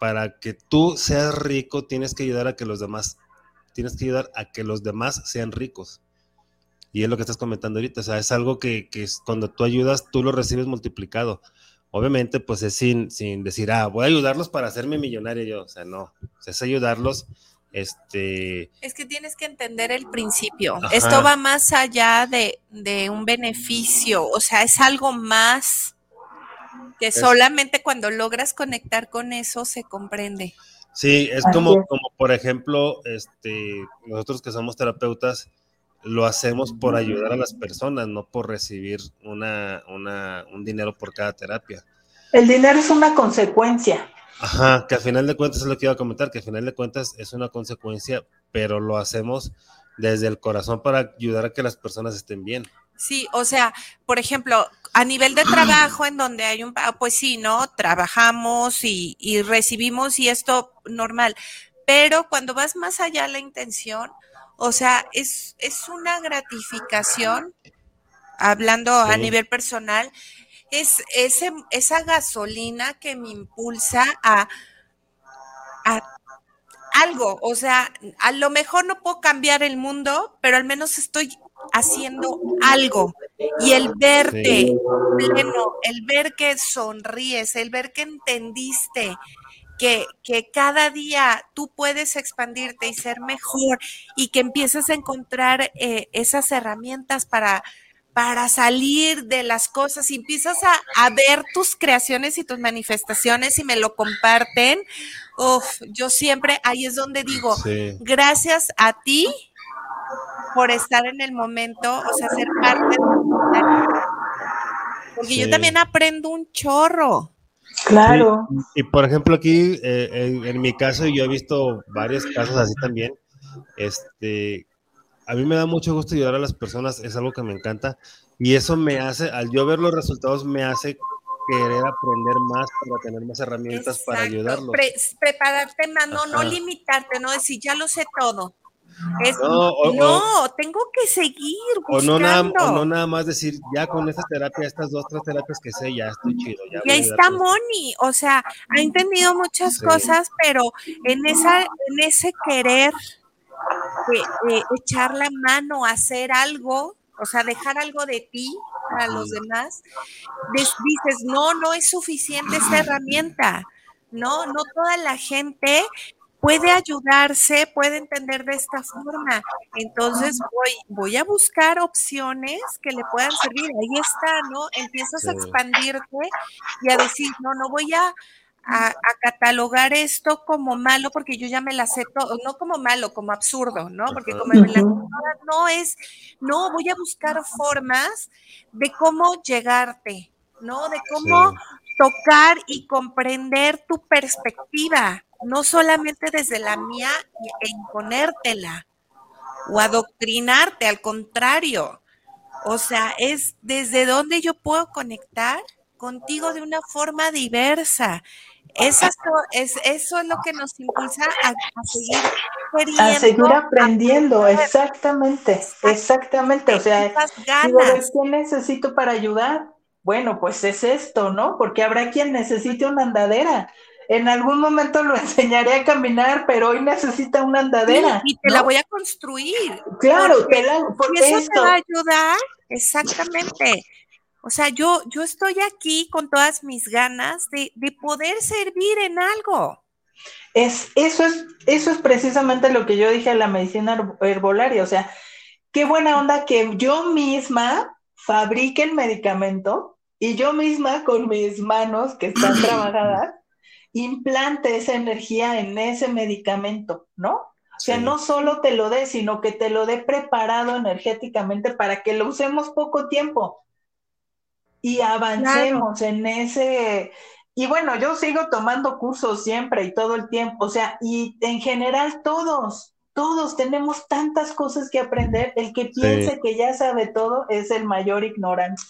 para que tú seas rico tienes que ayudar a que los demás, tienes que ayudar a que los demás sean ricos. Y es lo que estás comentando ahorita, o sea, es algo que, que cuando tú ayudas, tú lo recibes multiplicado. Obviamente, pues es sin, sin decir, ah, voy a ayudarlos para hacerme millonario yo, o sea, no, es ayudarlos este... Es que tienes que entender el principio. Esto va más allá de, de, un beneficio, o sea, es algo más que solamente cuando logras conectar con eso se comprende. Sí, es como, como por ejemplo, este, nosotros que somos terapeutas, lo hacemos por ayudar a las personas, no por recibir una, una, un dinero por cada terapia. El dinero es una consecuencia. Ajá, que al final de cuentas es lo que iba a comentar, que al final de cuentas es una consecuencia, pero lo hacemos desde el corazón para ayudar a que las personas estén bien. Sí, o sea, por ejemplo, a nivel de trabajo en donde hay un, pues sí, ¿no? Trabajamos y, y recibimos y esto normal, pero cuando vas más allá de la intención, o sea, es, es una gratificación, hablando a nivel personal, es ese, esa gasolina que me impulsa a, a algo, o sea, a lo mejor no puedo cambiar el mundo, pero al menos estoy haciendo algo. Y el verte pleno, el ver que sonríes, el ver que entendiste que, que, cada día tú puedes expandirte y ser mejor y que empiezas a encontrar eh, esas herramientas para, para salir de las cosas y empiezas a, ver tus creaciones y tus manifestaciones y me lo comparten. Uf, yo siempre ahí es donde digo, gracias a ti por estar en el momento, o sea, ser parte de Porque yo también aprendo un chorro. Claro. Y, por ejemplo, aquí, eh, en, mi caso, yo he visto varios casos así también. Este, a mí me da mucho gusto ayudar a las personas, es algo que me encanta. Y eso me hace, al yo ver los resultados, me hace querer aprender más para tener más herramientas para ayudarlos. prepararte más, no, no limitarte, no decir, ya lo sé todo. No, tengo que seguir buscando. O no, nada, no nada más decir, ya con esta terapia, estas dos, tres terapias que sé, ya estoy chido. Ya y ahí está Moni, o sea, ha entendido muchas cosas, pero en, esa, en ese querer de, echar la mano, hacer algo, o sea, dejar algo de ti para los demás, dices, no, no es suficiente esta (clears throat) herramienta, no, no toda la gente puede ayudarse, puede entender de esta forma. Entonces voy, voy a buscar opciones que le puedan servir. Ahí está, ¿no? Empiezas a expandirte y a decir, no, no voy a, a, catalogar esto como malo porque yo ya me la sé todo, no como malo, como absurdo, ¿no? Porque como me la no es, no, voy a buscar formas de cómo llegarte, ¿no? De cómo tocar y comprender tu perspectiva, no solamente desde la mía e imponértela o adoctrinarte, al contrario. O sea, es desde donde yo puedo conectar contigo de una forma diversa eso es, eso es lo que nos impulsa a, seguir A seguir aprendiendo, exactamente, exactamente. O sea, ¿qué necesito para ayudar? Bueno, pues es esto, ¿no? Porque habrá quien necesite una andadera. En algún momento lo (laughs) enseñaré a caminar, pero hoy necesita una andadera. y te la voy a construir. Claro, te la, eso te va a ayudar, exactamente. O sea, yo, yo estoy aquí con todas mis ganas de, poder servir en algo. Es, eso, es, eso es precisamente lo que yo dije a la medicina herbolaria. O sea, qué buena onda que yo misma fabrique el medicamento y yo misma con mis manos que están (clears throat) trabajadas implante esa energía en ese medicamento, ¿no? O sea, no solo te lo dé, sino que te lo dé preparado energéticamente para que lo usemos poco tiempo y avancemos en ese... Y bueno, yo sigo tomando cursos siempre y todo el tiempo, o sea, y en general todos, todos tenemos tantas cosas que aprender. El que piense que ya sabe todo es el mayor ignorante.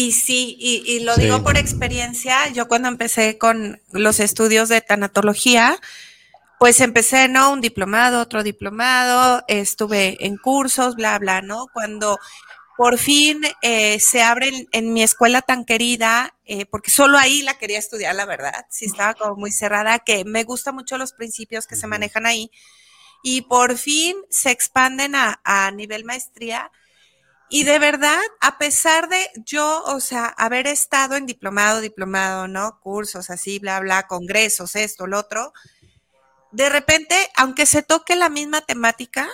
Y sí, y, lo digo por experiencia, yo cuando empecé con los estudios de tanatología, pues empecé, ¿no? Un diplomado, otro diplomado, estuve en cursos, bla, bla, ¿no? Cuando por fin eh, se abre en, mi escuela tan querida, eh, porque solo ahí la quería estudiar, la verdad, sí estaba como muy cerrada, que me gustan mucho los principios que se manejan ahí, y por fin se expanden a, a nivel maestría. Y de verdad, a pesar de yo, o sea, haber estado en diplomado, diplomado, ¿no? Cursos así, bla, bla, congresos, esto, lo otro, de repente, aunque se toque la misma temática,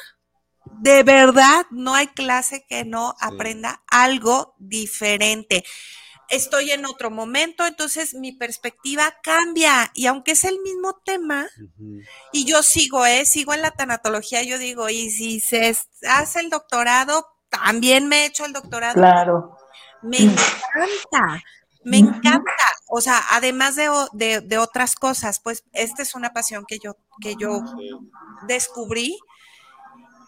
de verdad no hay clase que no aprenda algo diferente. Estoy en otro momento, entonces mi perspectiva cambia y aunque es el mismo tema y yo sigo, ¿eh? sigo en la tanatología, yo digo, y si se hace el doctorado, también me he hecho el doctorado. Claro. Me encanta, me encanta. O sea, además de, de, otras cosas, pues esta es una pasión que yo, que yo descubrí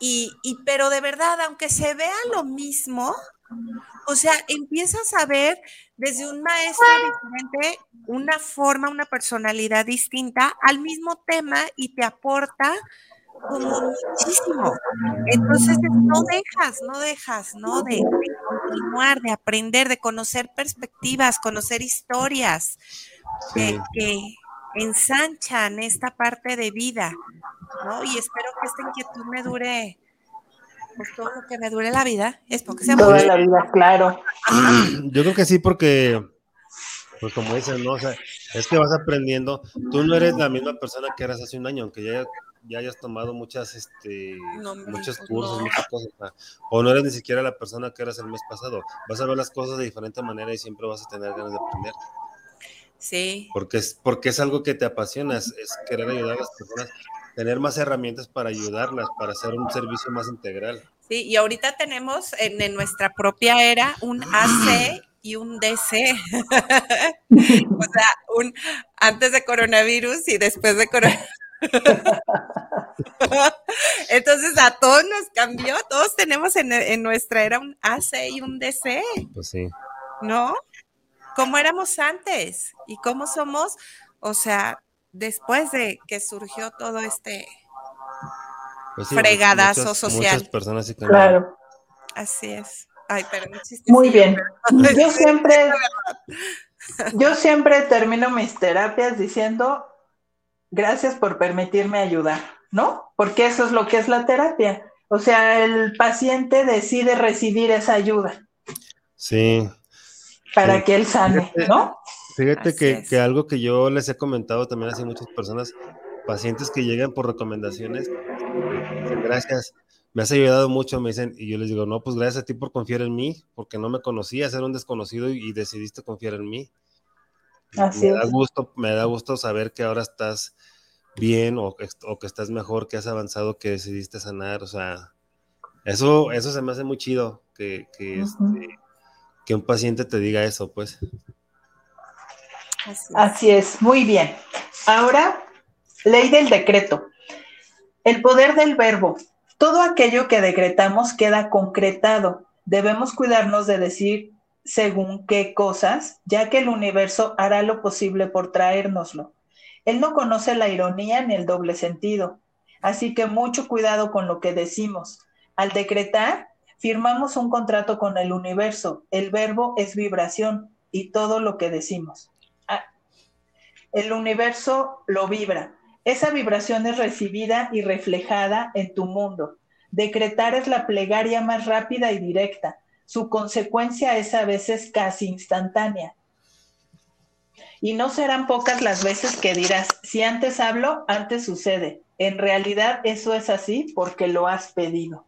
y, y, pero de verdad, aunque se vea lo mismo, o sea, empiezas a ver desde un maestro diferente una forma, una personalidad distinta al mismo tema y te aporta como muchísimo. Entonces, no dejas, no dejas, ¿no? De, continuar, de aprender, de conocer perspectivas, conocer historias que, que ensanchan esta parte de vida. ¿no? Y espero que esta inquietud me dure, pues todo lo que me dure la vida, es porque sea Toda la vida, claro. (clears throat) Yo creo que sí, porque, pues como dicen, ¿no? O sea, es que vas aprendiendo, tú no eres la misma persona que eras hace un año, aunque ya, ya hayas tomado muchas, este, muchos cursos, muchas cosas, o no eres ni siquiera la persona que eras el mes pasado, vas a ver las cosas de diferente manera y siempre vas a tener ganas de aprender. Sí. Porque es, porque es algo que te apasiona, es querer ayudar a las personas tener más herramientas para ayudarlas, para hacer un servicio más integral. Sí, y ahorita tenemos en, nuestra propia era un AC y un DC. (laughs) o sea, un antes de coronavirus y después de coronavirus. (laughs) Entonces a todos nos cambió, todos tenemos en, en, nuestra era un AC y un DC. Pues sí. ¿No? ¿Cómo éramos antes? ¿Y cómo somos? O sea, después de que surgió todo este pues fregadazo social. Muchas personas Claro. Así es. Ay, pero no Muy bien. Yo (laughs) siempre, yo siempre termino mis terapias diciendo gracias por permitirme ayudar, ¿no? Porque eso es lo que es la terapia. O sea, el paciente decide recibir esa ayuda. Sí. Para que él sane, ¿no? Fíjate que, que, algo que yo les he comentado también a muchas personas, pacientes que llegan por recomendaciones, gracias, me has ayudado mucho, me dicen, y yo les digo, no, pues gracias a ti por confiar en mí, porque no me conocías, era un desconocido y, decidiste confiar en mí. Así me da gusto, me da gusto saber que ahora estás bien o, o, que estás mejor, que has avanzado, que decidiste sanar, o sea, eso, eso se me hace muy chido, que, que, este, que un paciente te diga eso, pues. Así es, muy bien. Ahora, ley del decreto. El poder del verbo. Todo aquello que decretamos queda concretado. Debemos cuidarnos de decir según qué cosas, ya que el universo hará lo posible por traérnoslo. Él no conoce la ironía ni el doble sentido. Así que mucho cuidado con lo que decimos. Al decretar, firmamos un contrato con el universo. El verbo es vibración y todo lo que decimos. Ah, el universo lo vibra. Esa vibración es recibida y reflejada en tu mundo. Decretar es la plegaria más rápida y directa. Su consecuencia es a veces casi instantánea. Y no serán pocas las veces que dirás, si antes hablo, antes sucede. En realidad eso es así porque lo has pedido.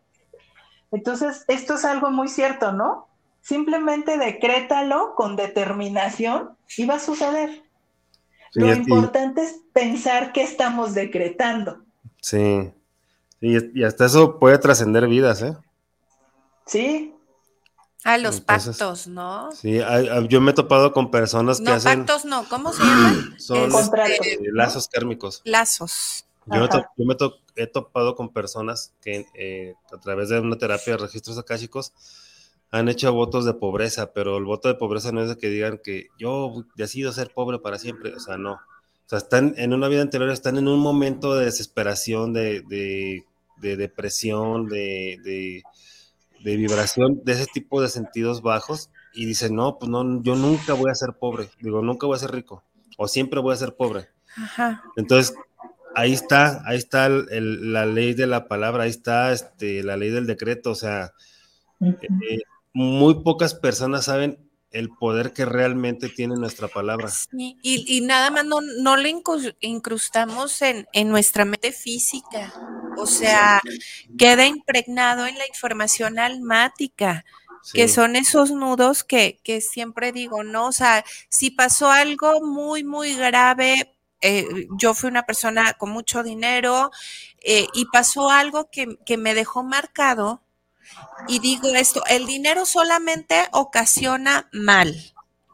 Entonces, esto es algo muy cierto, ¿no? Simplemente decrétalo con determinación y va a suceder. Lo importante es pensar que estamos decretando. Sí. Y, hasta eso puede trascender vidas, ¿eh? Sí. A los pactos, ¿no? Sí, yo me he topado con personas que hacen. No, pactos no, ¿cómo se llaman? (clears throat) Son este, lazos kármicos. Lazos. Yo, me, he topado con personas que eh, a través de una terapia de registros akáshicos han hecho votos de pobreza, pero el voto de pobreza no es de que digan que yo decido ser pobre para siempre, o sea, no. O sea, están en una vida anterior, están en un momento de desesperación, de, depresión, de, vibración, de ese tipo de sentidos bajos, y dicen, no, pues no, yo nunca voy a ser pobre, digo, nunca voy a ser rico, o siempre voy a ser pobre. Entonces, ahí está, ahí está la ley de la palabra, ahí está este, la ley del decreto, o sea, muy pocas personas saben el poder que realmente tiene nuestra palabra. y, nada más no, no le incrustamos en, nuestra mente física, o sea, queda impregnado en la información almática. que son esos nudos que, siempre digo, ¿no? O sea, si pasó algo muy, muy grave, eh, yo fui una persona con mucho dinero eh, y pasó algo que, que me dejó marcado, y digo esto, el dinero solamente ocasiona mal.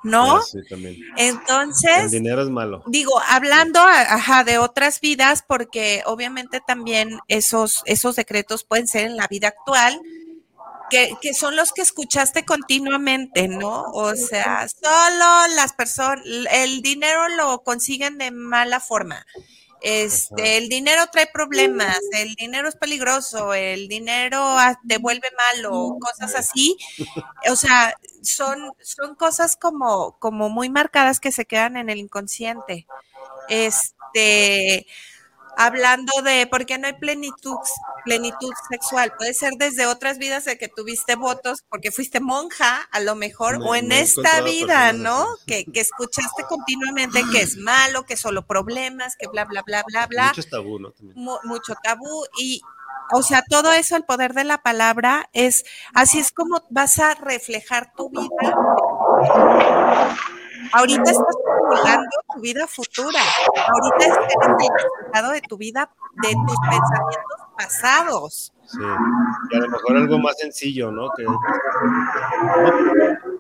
¿no? Sí, también. Entonces, el dinero es malo. Digo, hablando ajá, de otras vidas, porque obviamente también esos, esos decretos pueden ser en la vida actual, que, que son los que escuchaste continuamente, ¿no? O sea, solo las personas, el dinero lo consiguen de mala forma. Este, el dinero trae problemas, el dinero es peligroso, el dinero te vuelve malo, cosas así. (laughs) O sea, son, son cosas como, como muy marcadas que se quedan en el inconsciente. Este, hablando de por qué no hay plenitud, plenitud sexual. Puede ser desde otras vidas de que tuviste votos porque fuiste monja, a lo mejor, o en esta vida, ¿no? Que, que, escuchaste continuamente que es malo, que solo problemas, que bla, bla, bla, bla, bla. Mucho tabú, ¿no? mucho tabú y, o sea, todo eso, el poder de la palabra, es así es como vas a reflejar tu vida Ahorita estás acumulando tu vida futura. Ahorita estás en el resultado de tu vida, de tus pensamientos pasados. Sí. Y a lo mejor algo más sencillo, ¿no? Que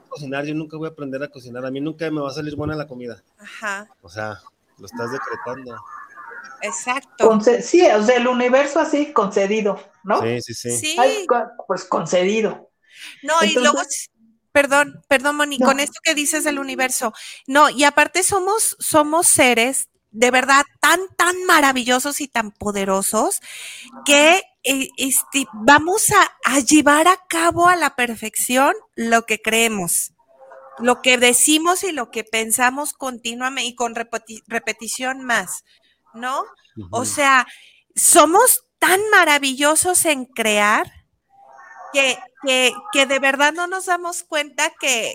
cocinar, yo nunca voy a aprender a cocinar. A mí nunca me va a salir buena la comida. Ajá. O sea, lo estás decretando. Exacto. sí, o sea, el universo así concedido, ¿no? Sí, sí, sí. Sí. pues concedido. No, y luego, perdón, perdón, Moni, con esto que dices del universo. No, y aparte somos, somos seres de verdad tan, tan maravillosos y tan poderosos que eh, este, vamos a, llevar a cabo a la perfección lo que creemos, lo que decimos y lo que pensamos continuamente y con repetición más, ¿no? O sea, somos tan maravillosos en crear que, que, que de verdad no nos damos cuenta que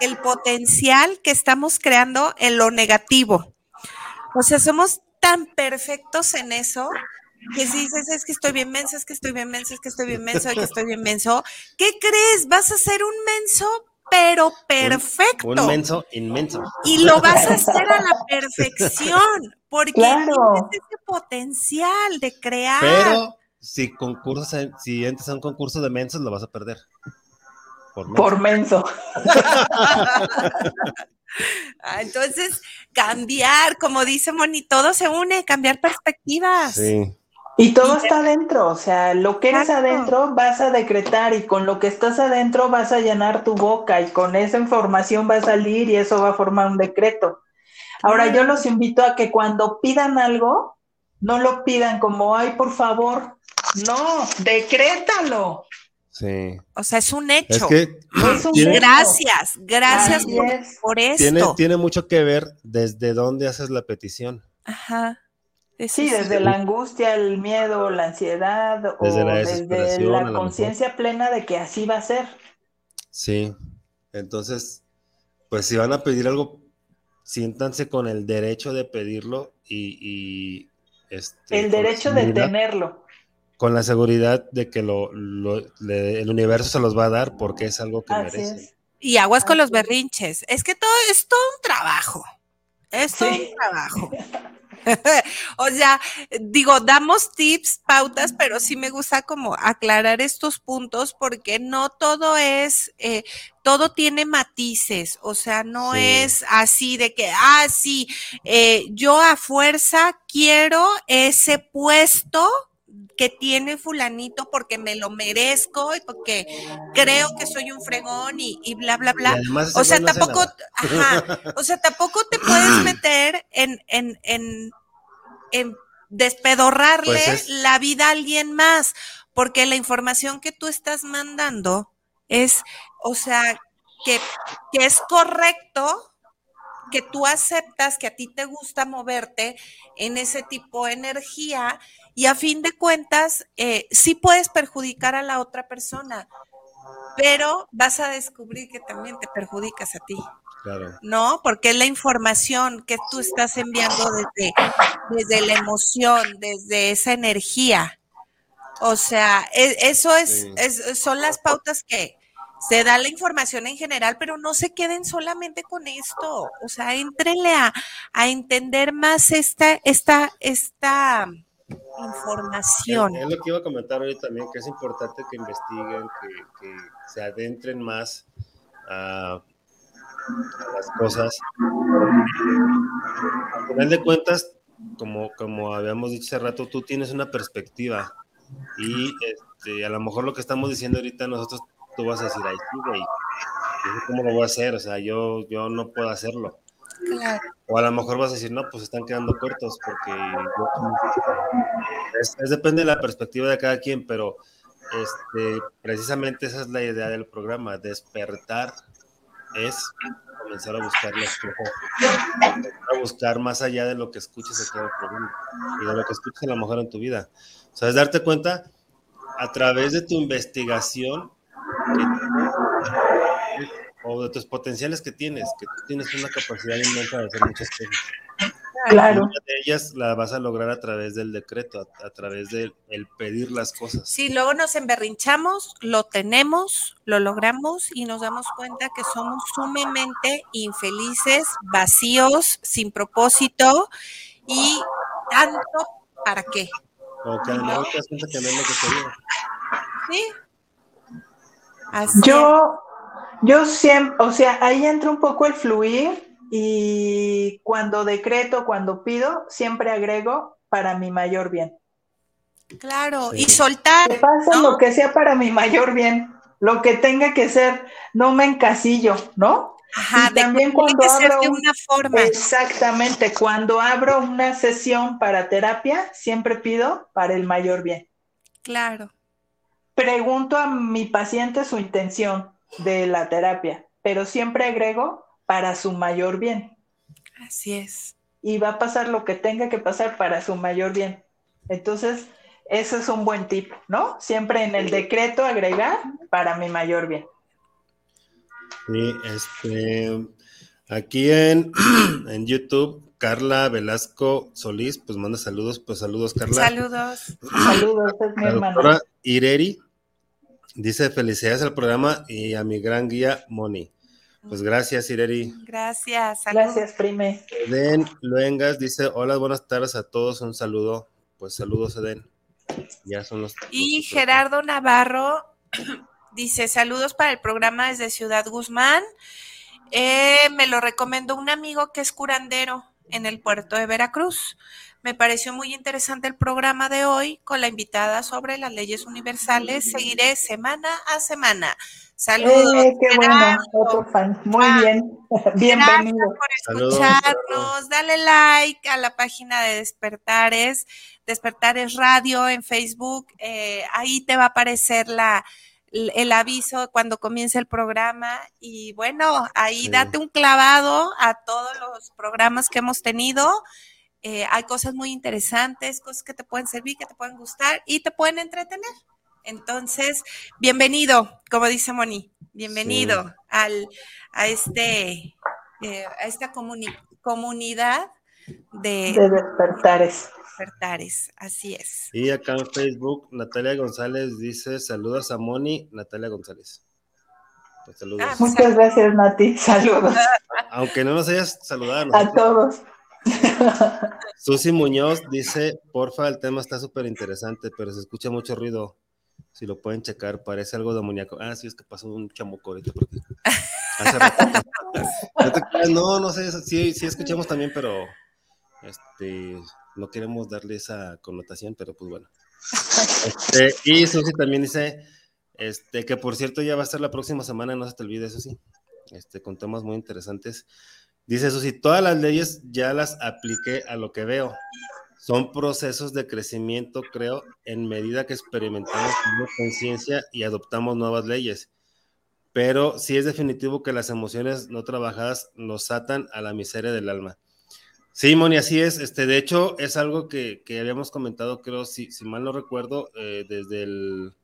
el potencial que estamos creando en lo negativo o sea, somos tan perfectos en eso que si dices, es que estoy bien menso, es que estoy bien menso, es que estoy bien menso, es que estoy bien menso, ¿qué crees? Vas a ser un menso, pero perfecto. Un, menso inmenso. Y lo vas a hacer a la perfección, porque (laughs) tienes ese potencial de crear. Pero si concursos, si entras a un concurso de mensos, lo vas a perder. Por menso. (laughs) Ah, entonces, cambiar, como dice Moni, todo se une, cambiar perspectivas. Sí. Y todo está adentro, o sea, lo que eres adentro vas a decretar y con lo que estás adentro vas a llenar tu boca y con esa información va a salir y eso va a formar un decreto. Ahora yo los invito a que cuando pidan algo, no lo pidan como, ay, por favor, no, decrétalo. Sí. O sea, es un hecho. gracias, gracias por, esto. Tiene, mucho que ver desde dónde haces la petición. Ajá. sí, desde la angustia, el miedo, la ansiedad, desde o la desde la conciencia plena de que así va a ser. Sí. Entonces, pues si van a pedir algo, siéntanse con el derecho de pedirlo y, este, el derecho de tenerlo con la seguridad de que lo, el universo se los va a dar porque es algo que merecen. Y aguas con los berrinches. Es que todo es todo un trabajo. Es todo un trabajo. (laughs) o sea, digo, damos tips, pautas, pero sí me gusta como aclarar estos puntos porque no todo es, eh, todo tiene matices, o sea, no es así de que, ah, sí, eh, yo a fuerza quiero ese puesto que tiene fulanito porque me lo merezco y porque creo que soy un fregón y, bla, bla, bla. O sea, tampoco, (laughs) o sea, tampoco te puedes meter en, en, en, en despedorrarle pues la vida a alguien más, porque la información que tú estás mandando es, o sea, que, que es correcto que tú aceptas que a ti te gusta moverte en ese tipo de energía y a fin de cuentas eh, sí puedes perjudicar a la otra persona, pero vas a descubrir que también te perjudicas a ti. Claro. ¿No? Porque es la información que tú estás enviando desde, desde la emoción, desde esa energía. O sea, e, eso es, son las pautas que se da la información en general, pero no se queden solamente con esto. O sea, entrenle a, a entender más esta, esta, esta información. Es, lo que iba a comentar hoy también, que es importante que investiguen, que, se adentren más a, las cosas. Al final de cuentas, como, como habíamos dicho hace rato, tú tienes una perspectiva y este, a lo mejor lo que estamos diciendo ahorita nosotros, tú vas a decir, ay, sí, güey, ¿cómo lo voy a hacer? O sea, yo, yo no puedo hacerlo. O a lo mejor vas a decir, no, pues están quedando cortos porque es, depende de la perspectiva de cada quien, pero este, precisamente esa es la idea del programa, despertar es comenzar a buscar a buscar más allá de lo que escuches aquí en el programa y de lo que escuches a lo mejor en tu vida. O sea, es darte cuenta a través de tu investigación o de tus potenciales que tienes, que tú tienes una capacidad inmensa de hacer muchas cosas. Claro. Una de ellas la vas a lograr a través del decreto, a, través del el pedir las cosas. Sí, luego nos emberrinchamos, lo tenemos, lo logramos y nos damos cuenta que somos sumamente infelices, vacíos, sin propósito y tanto para qué. O que además te das cuenta que no es lo que quería. Sí. Así yo, yo siempre, o sea, ahí entra un poco el fluir y cuando decreto, cuando pido, siempre agrego para mi mayor bien. Claro, y soltar. Que pase lo que sea para mi mayor bien, lo que tenga que ser, no me encasillo, ¿no? Ajá, también cuando abro de una forma. Exactamente, cuando abro una sesión para terapia, siempre pido para el mayor bien. Claro. Pregunto a mi paciente su intención de la terapia, pero siempre agrego para su mayor bien. Así es. Y va a pasar lo que tenga que pasar para su mayor bien. Entonces, ese es un buen tip, ¿no? Siempre en el decreto agregar para mi mayor bien. Sí, este, aquí en, (clears throat) en YouTube, Carla Velasco Solís, pues manda saludos, pues saludos, Carla. Saludos. saludos, es mi hermana. Ireri dice felicidades al programa y a mi gran guía Moni. Pues gracias, Ireri. Gracias. Gracias, prime. Eden Luengas dice, hola, buenas tardes a todos, un saludo. Pues saludos, Eden. Ya son los... Y Gerardo Navarro (clears throat) dice, saludos para el programa desde Ciudad Guzmán. Eh, me lo recomendó un amigo que es curandero en el puerto de Veracruz. Me pareció muy interesante el programa de hoy con la invitada sobre las leyes universales. Seguiré semana a semana. Saludos. Eh, qué bueno, otro fan. Muy bien. (laughs) Bienvenido. Gracias por escucharnos. Dale like a la página de Despertares, Despertares Radio en Facebook. Eh, ahí te va a aparecer la, el aviso cuando comience el programa. Y bueno, ahí date un clavado a todos los programas que hemos tenido. Eh, hay cosas muy interesantes, cosas que te pueden servir, que te pueden gustar y te pueden entretener. Entonces, bienvenido, como dice Moni, bienvenido al, a, este, eh, a esta comunidad de, despertares. despertares. Así es. Y acá en Facebook, Natalia González dice: Saludos a Moni, Natalia González. Pues saludos. Ah, Muchas gracias, Nati. Saludos. (laughs) Aunque no nos hayas saludado. A todos. (laughs) Susi Muñoz dice, porfa, el tema está súper interesante, pero se escucha mucho ruido. Si lo pueden checar, parece algo de amoníaco. Ah, sí, es que pasó un chamuco ahorita por aquí. (laughs) no, no, sé, sí, sí escuchamos también, pero este, no queremos darle esa connotación, pero pues bueno. Este, y Susi también dice, este, que por cierto ya va a estar la próxima semana, no se te olvide, eso sí, este, con temas muy interesantes. Dice Susi, todas las leyes ya las apliqué a lo que veo son procesos de crecimiento, creo, en medida que experimentamos conciencia y adoptamos nuevas leyes. Pero sí es definitivo que las emociones no trabajadas nos atan a la miseria del alma. Sí, Moni, así es. Este, de hecho, es algo que, habíamos comentado, creo, si, si mal no recuerdo, eh, desde el,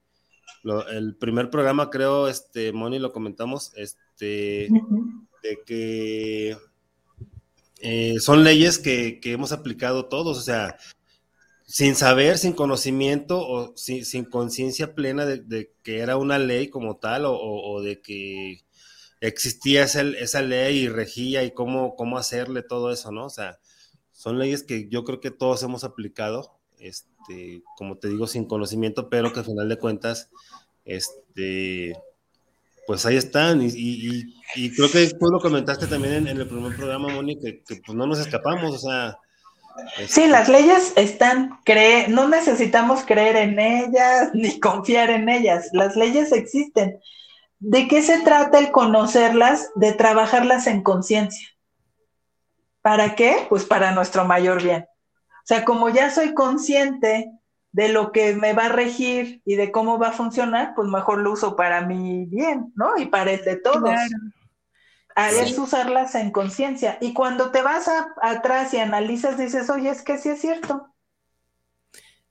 el, primer programa, creo, este, Moni, lo comentamos, este, de que eh, son leyes que, hemos aplicado todos, o sea, sin saber, sin conocimiento o sin, conciencia plena de, que era una ley como tal o, de que existía esa, esa, ley y regía y cómo, cómo hacerle todo eso, ¿no? O sea, son leyes que yo creo que todos hemos aplicado, este, como te digo, sin conocimiento, pero que al final de cuentas, este, pues ahí están. Y, creo que tú lo comentaste también en, el primer programa, Moni, que, pues no nos escapamos, o sea. Sí, las leyes están, cree, no necesitamos creer en ellas (laughs) ni confiar en ellas. Las leyes existen. ¿De qué se trata el conocerlas? De trabajarlas en conciencia. ¿Para qué? Pues para nuestro mayor bien. O sea, como ya soy consciente de lo que me va a regir y de cómo va a funcionar, pues mejor lo uso para mi bien, ¿no? Y para el de todos. Claro. Es usarlas en conciencia. Y cuando te vas atrás y analizas, dices, oye, es que sí es cierto.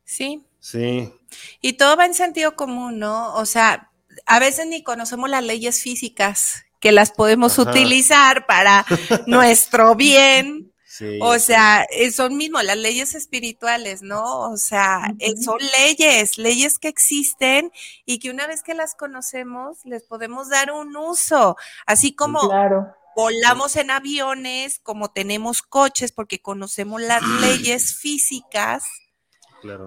Sí. Sí. Y todo va en sentido común, ¿no? O sea, a veces ni conocemos las leyes físicas que las podemos utilizar para (laughs) nuestro bien o sea, eh, son mismo las leyes espirituales, ¿no? O sea, eh, son leyes, leyes que existen y que una vez que las conocemos les podemos dar un uso, así como volamos en aviones, como tenemos coches porque conocemos las leyes físicas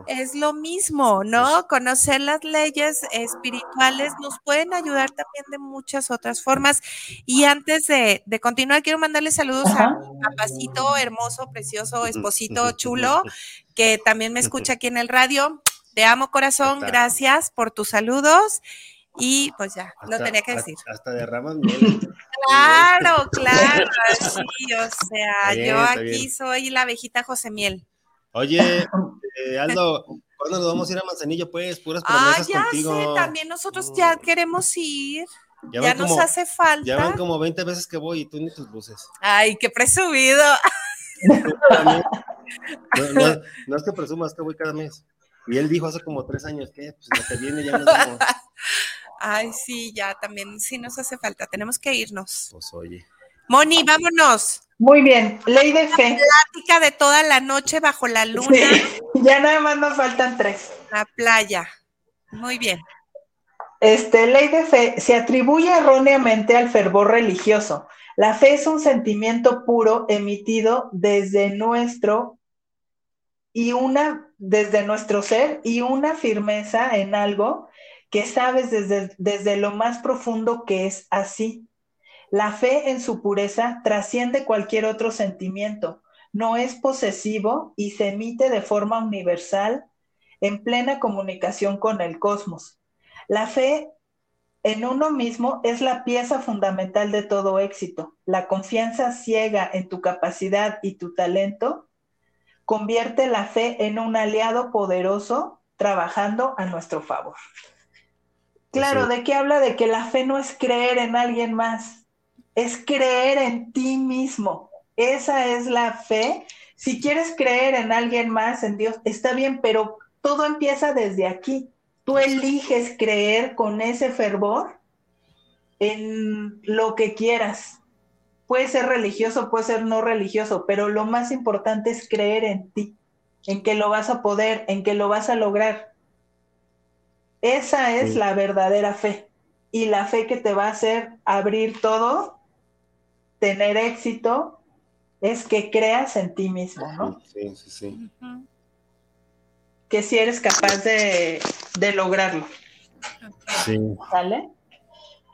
es lo mismo, ¿no? Conocer las leyes espirituales nos pueden ayudar también de muchas otras formas. Y antes de, continuar, quiero mandarle saludos a papacito hermoso, precioso, esposito chulo, que también me escucha aquí en el radio. Te amo, corazón. Gracias por tus saludos. Y pues ya, lo tenía que decir. Hasta, derramas miel. Claro, (laughs) claro. Sí, o sea, yo aquí soy la abejita José Miel. Oye, eh, Aldo, ¿cuándo nos vamos a ir a Manzanillo? Pues, puras ah, promesas ah, ya contigo. Sé, también nosotros ya queremos ir. Ya, nos hace falta. Ya van como 20 veces que voy y tú ni tus luces. Ay, qué presumido. no, no, es que presumas que voy cada mes. Y él dijo hace como tres años que pues que viene ya nos (laughs) vamos. Ay, sí, ya también sí nos hace falta. Tenemos que irnos. Pues oye. Moni, vámonos. Muy bien, ley de fe. Plática de toda la noche bajo la luna. (laughs) ya nada más nos faltan tres. La playa. Muy bien. Este, ley de fe se atribuye erróneamente al fervor religioso. La fe es un sentimiento puro emitido desde nuestro y una desde nuestro ser y una firmeza en algo que sabes desde, desde lo más profundo que es así. La fe en su pureza trasciende cualquier otro sentimiento, no es posesivo y se emite de forma universal en plena comunicación con el cosmos. La fe en uno mismo es la pieza fundamental de todo éxito. La confianza ciega en tu capacidad y tu talento convierte la fe en un aliado poderoso trabajando a nuestro favor. Claro, ¿de qué habla? De que la fe no es creer en alguien más, es creer en ti mismo. Esa es la fe. Si quieres creer en alguien más, en Dios, está bien, pero todo empieza desde aquí. Tú eliges creer con ese fervor en lo que quieras. Puede ser religioso, puede ser no religioso, pero lo más importante es creer en ti, en que lo vas a poder, en que lo vas a lograr. Esa es la verdadera fe y la fe que te va a hacer abrir todo tener éxito es que creas en ti mismo, ¿no? Sí, sí, sí. Que si eres capaz de, lograrlo. Sí. ¿Sale?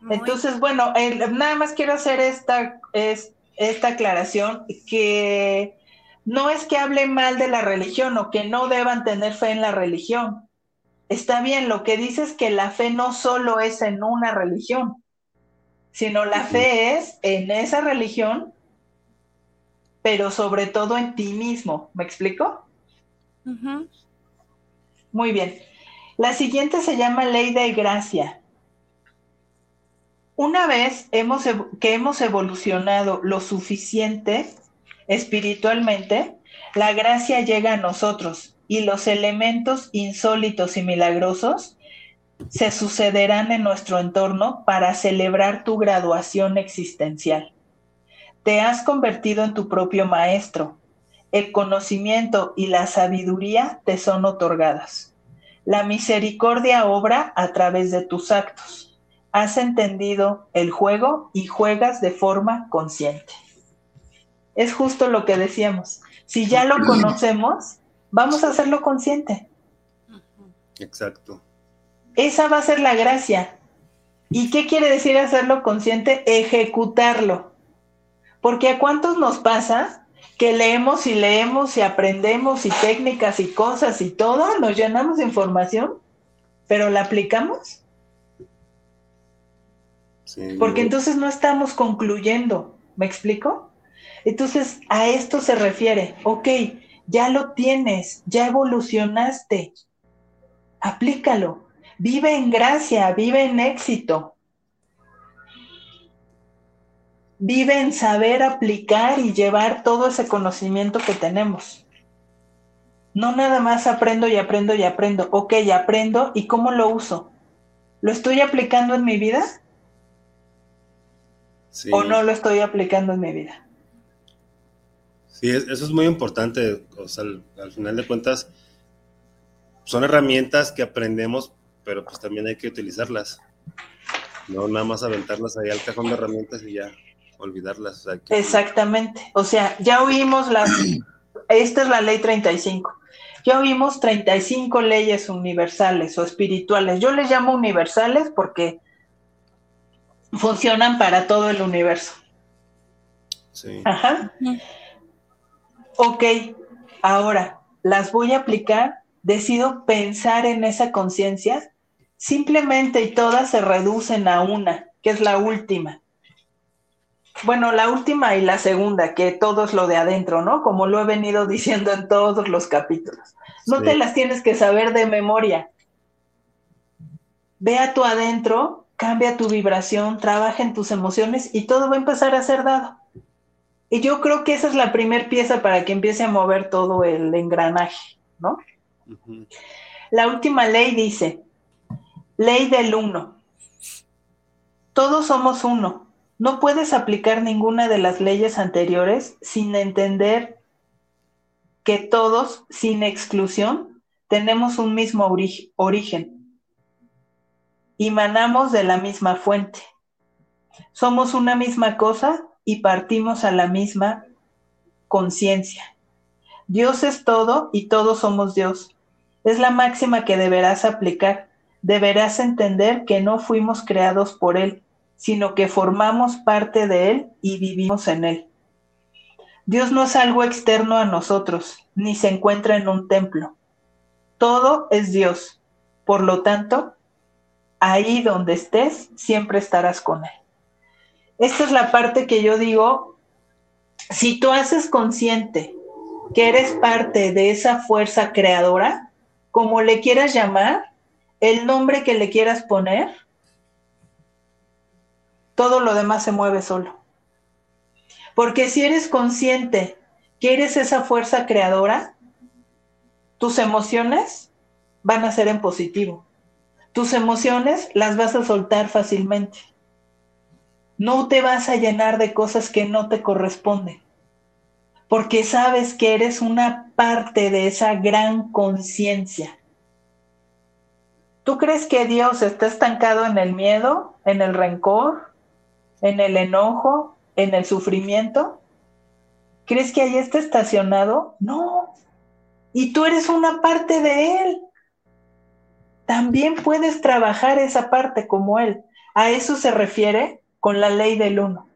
Entonces, bueno, nada más quiero hacer esta, es, esta aclaración, que no es que hable mal de la religión o que no deban tener fe en la religión. Está bien, lo que dice es que la fe no solo es en una religión, sino la fe es en esa religión, pero sobre todo en ti mismo. ¿Me explico? Muy bien. La siguiente se llama ley de gracia. Una vez hemos, que hemos evolucionado lo suficiente espiritualmente, la gracia llega a nosotros y los elementos insólitos y milagrosos se sucederán en nuestro entorno para celebrar tu graduación existencial. Te has convertido en tu propio maestro. El conocimiento y la sabiduría te son otorgadas. La misericordia obra a través de tus actos. Has entendido el juego y juegas de forma consciente. Es justo lo que decíamos. Si ya lo conocemos, vamos a hacerlo consciente. Exacto. Esa va a ser la gracia. ¿Y qué quiere decir hacerlo consciente? Ejecutarlo. Porque a cuántos nos pasa que leemos y leemos y aprendemos y técnicas y cosas y todo, nos llenamos de información, pero la aplicamos. Porque entonces no estamos concluyendo, ¿me explico? Entonces a esto se refiere, ok, ya lo tienes, ya evolucionaste, aplícalo. Vive en gracia, vive en éxito. Vive en saber aplicar y llevar todo ese conocimiento que tenemos. No nada más aprendo y aprendo y aprendo. Ok, aprendo y cómo lo uso. ¿Lo estoy aplicando en mi vida? ¿O no lo estoy aplicando en mi vida? Sí, eso es muy importante. O sea, al, final de cuentas, son herramientas que aprendemos, pero pues también hay que utilizarlas. No nada más aventarlas ahí al cajón de herramientas y ya olvidarlas. Exactamente. O sea, ya oímos las. Esta es la ley 35. Ya oímos 35 leyes universales o espirituales. Yo les llamo universales porque funcionan para todo el universo. Sí. Ajá. Ok, ahora las voy a aplicar, decido pensar en esa conciencia, simplemente y todas se reducen a una, que es la última. Bueno, la última y la segunda, que todo es lo de adentro, ¿no? Como lo he venido (laughs) diciendo en todos los capítulos. No te las tienes que saber de memoria. Ve a tu adentro, cambia tu vibración, trabaja en tus emociones y todo va a empezar a ser dado. Y yo creo que esa es la primera pieza para que empiece a mover todo el engranaje, ¿no? La última ley dice, ley del uno. Todos somos uno. No puedes aplicar ninguna de las leyes anteriores sin entender que todos, sin exclusión, tenemos un mismo origen. Emanamos de la misma fuente. Somos una misma cosa y partimos a la misma conciencia. Dios es todo y todos somos Dios. Es la máxima que deberás aplicar. Deberás entender que no fuimos creados por Él, sino que formamos parte de Él y vivimos en Él. Dios no es algo externo a nosotros, ni se encuentra en un templo. Todo es Dios. Por lo tanto, ahí donde estés, siempre estarás con Él esta es la parte que yo digo, si tú haces consciente que eres parte de esa fuerza creadora, como le quieras llamar, el nombre que le quieras poner, todo lo demás se mueve solo. Porque si eres consciente que eres esa fuerza creadora, tus emociones van a ser en positivo. Tus emociones las vas a soltar fácilmente. No te vas a llenar de cosas que no te corresponden, porque sabes que eres una parte de esa gran conciencia. ¿Tú crees que Dios está estancado en el miedo, en el rencor, en el enojo, en el sufrimiento? ¿Crees que ahí está estacionado? No. Y tú eres una parte de Él. También puedes trabajar esa parte como Él. A eso se refiere con la ley del uno.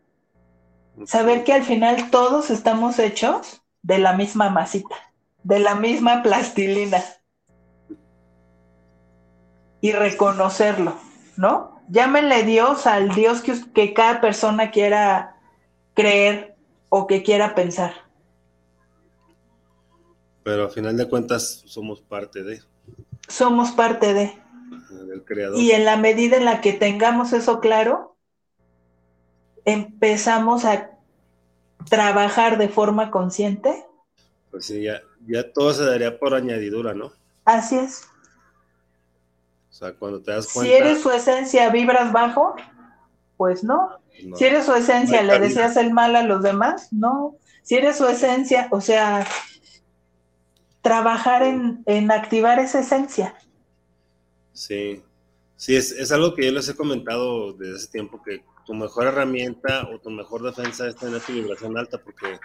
Saber que al final todos estamos hechos de la misma masita, de la misma plastilina. Y reconocerlo, ¿no? Llámenle Dios al Dios que, que cada persona quiera creer o que quiera pensar. Pero al final de cuentas somos parte de. Somos parte de. Del creador. Y en la medida en la que tengamos eso claro, empezamos a trabajar de forma consciente. Pues sí, ya, ya todo se daría por añadidura, ¿no? Así es. Sea, cuando te das cuenta. Si eres su esencia, vibras bajo, pues no. Si eres su esencia, le deseas el mal a los demás, no. Si eres su esencia, o sea, trabajar en, en activar esa esencia. Sí, sí, es, es, algo que yo les he comentado desde hace tiempo, que tu mejor herramienta o tu mejor defensa es tener tu vibración alta, porque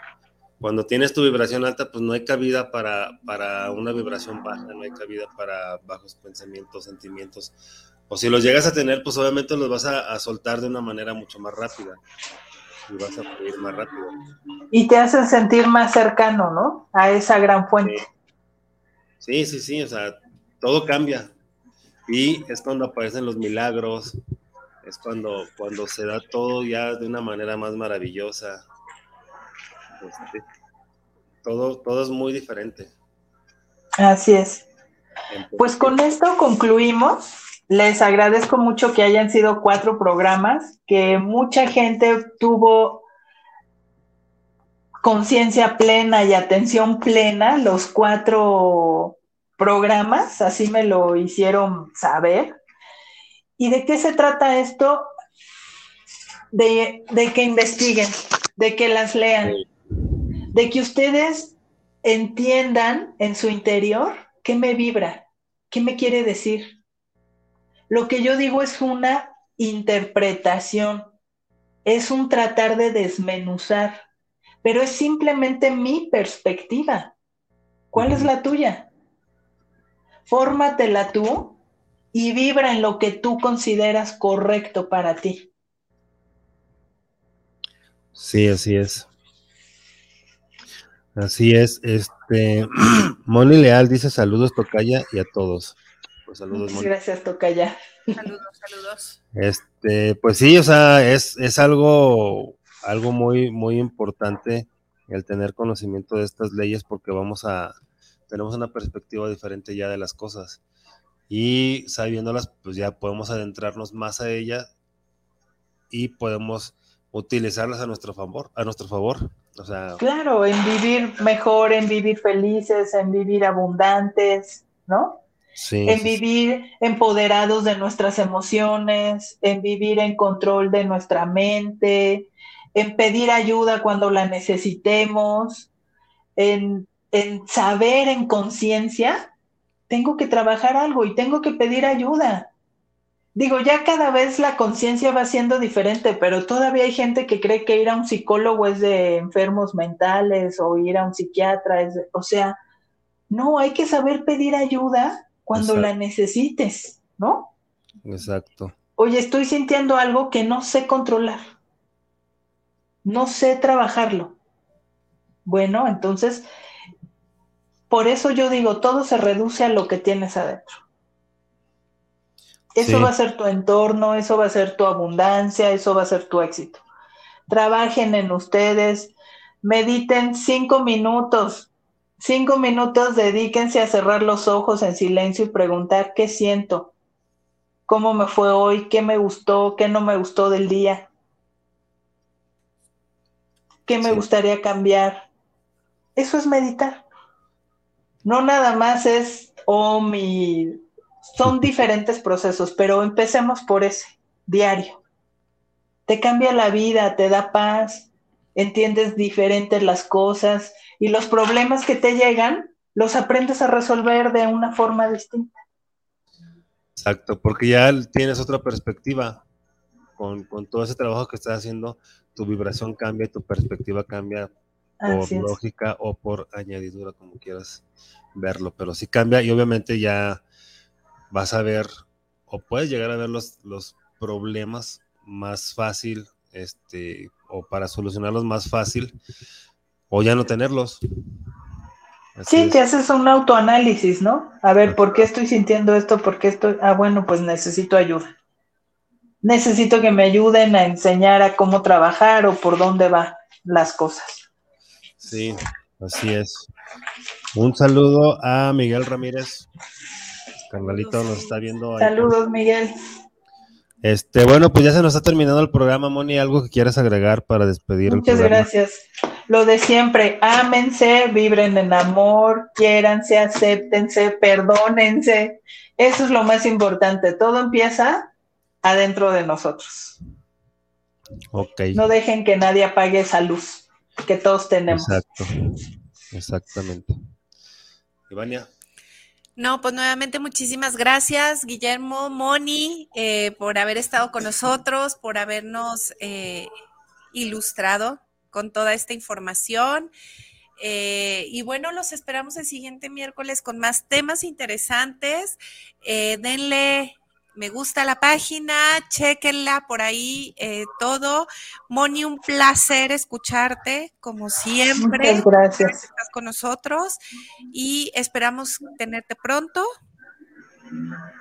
cuando tienes tu vibración alta, pues no hay cabida para, para una vibración baja, no hay cabida para bajos pensamientos, sentimientos. O si los llegas a tener, pues obviamente los vas a, soltar de una manera mucho más rápida y vas a fluir más rápido. Y te hace sentir más cercano, ¿no? A esa gran fuente. Sí, sí, sí, o sea, todo cambia. Y es cuando aparecen los milagros, es cuando, cuando se da todo ya de una manera más maravillosa. Este, todo, todo es muy diferente. Así es. Pues con esto concluimos. Les agradezco mucho que hayan sido cuatro programas, que mucha gente tuvo conciencia plena y atención plena los cuatro programas, así me lo hicieron saber. ¿Y de qué se trata esto? De, que investiguen, de que las lean, de que ustedes entiendan en su interior qué me vibra, qué me quiere decir. Lo que yo digo es una interpretación, es un tratar de desmenuzar, pero es simplemente mi perspectiva. ¿Cuál es la tuya? Fórmatela tú y vibra en lo que tú consideras correcto para ti. Sí, así es. Así es. Este (clears throat) Moni Leal dice saludos, Tocaya, y a todos. Pues saludos, Moni. Gracias, Tocaya. Saludos, saludos. Este, pues sí, o sea, es, es algo, algo muy, muy importante el tener conocimiento de estas leyes porque vamos a, tenemos una perspectiva diferente ya de las cosas. Y sabiéndolas, pues ya podemos adentrarnos más a ellas y podemos utilizarlas a nuestro favor, a nuestro favor. O sea, claro, en vivir mejor, en vivir felices, en vivir abundantes, ¿no? Sí, en vivir empoderados de nuestras emociones, en vivir en control de nuestra mente, en pedir ayuda cuando la necesitemos, en, en saber en conciencia, tengo que trabajar algo y tengo que pedir ayuda digo, ya cada vez la conciencia va siendo diferente, pero todavía hay gente que cree que ir a un psicólogo es de enfermos mentales o ir a un psiquiatra, es o sea, no, hay que saber pedir ayuda cuando la necesites, ¿no? Exacto. Oye, estoy sintiendo algo que no sé controlar, no sé trabajarlo. Bueno, entonces, por eso yo digo, todo se reduce a lo que tienes adentro. Eso va a ser tu entorno, eso va a ser tu abundancia, eso va a ser tu éxito. Trabajen en ustedes, mediten cinco minutos, cinco minutos, dedíquense a cerrar los ojos en silencio y preguntar qué siento, cómo me fue hoy, qué me gustó, qué no me gustó del día, qué me gustaría cambiar. Eso es meditar. No nada más es, oh, mi son (laughs) diferentes procesos, pero empecemos por ese, diario. Te cambia la vida, te da paz, entiendes diferentes las cosas y los problemas que te llegan los aprendes a resolver de una forma distinta. Exacto, porque ya tienes otra perspectiva. Con, con todo ese trabajo que estás haciendo, tu vibración cambia, tu perspectiva cambia por lógica o por añadidura, como quieras verlo, pero sí cambia y obviamente ya vas a ver o puedes llegar a ver los, los problemas más fácil, este, o para solucionarlos más fácil, o ya no tenerlos. sí, te haces un autoanálisis, ¿no? A ver, ¿por qué estoy sintiendo esto? ¿Por qué estoy? Ah, bueno, pues necesito ayuda. Necesito que me ayuden a enseñar a cómo trabajar o por dónde van las cosas. Sí, así es. Un saludo a Miguel Ramírez. Carnalito nos está viendo. Saludos, Miguel. Este, bueno, pues ya se nos ha terminado el programa, Moni. ¿Algo que quieras agregar para despedir Muchas gracias. Lo de siempre, ámense, vibren en amor, quiéranse, acéptense, perdónense. Eso es lo más importante. Todo empieza adentro de nosotros. Ok. No dejen que nadie apague esa luz que todos tenemos. Exacto. Exactamente. Ivania. No, pues nuevamente muchísimas gracias, Guillermo, Moni, eh, por haber estado con nosotros, por habernos eh, ilustrado con toda esta información. Eh, y bueno, los esperamos el siguiente miércoles con más temas interesantes. denle me gusta la página, chequenla por ahí eh, todo. Moni, un placer escucharte, como siempre. Muchas gracias. Estás con nosotros y esperamos tenerte pronto.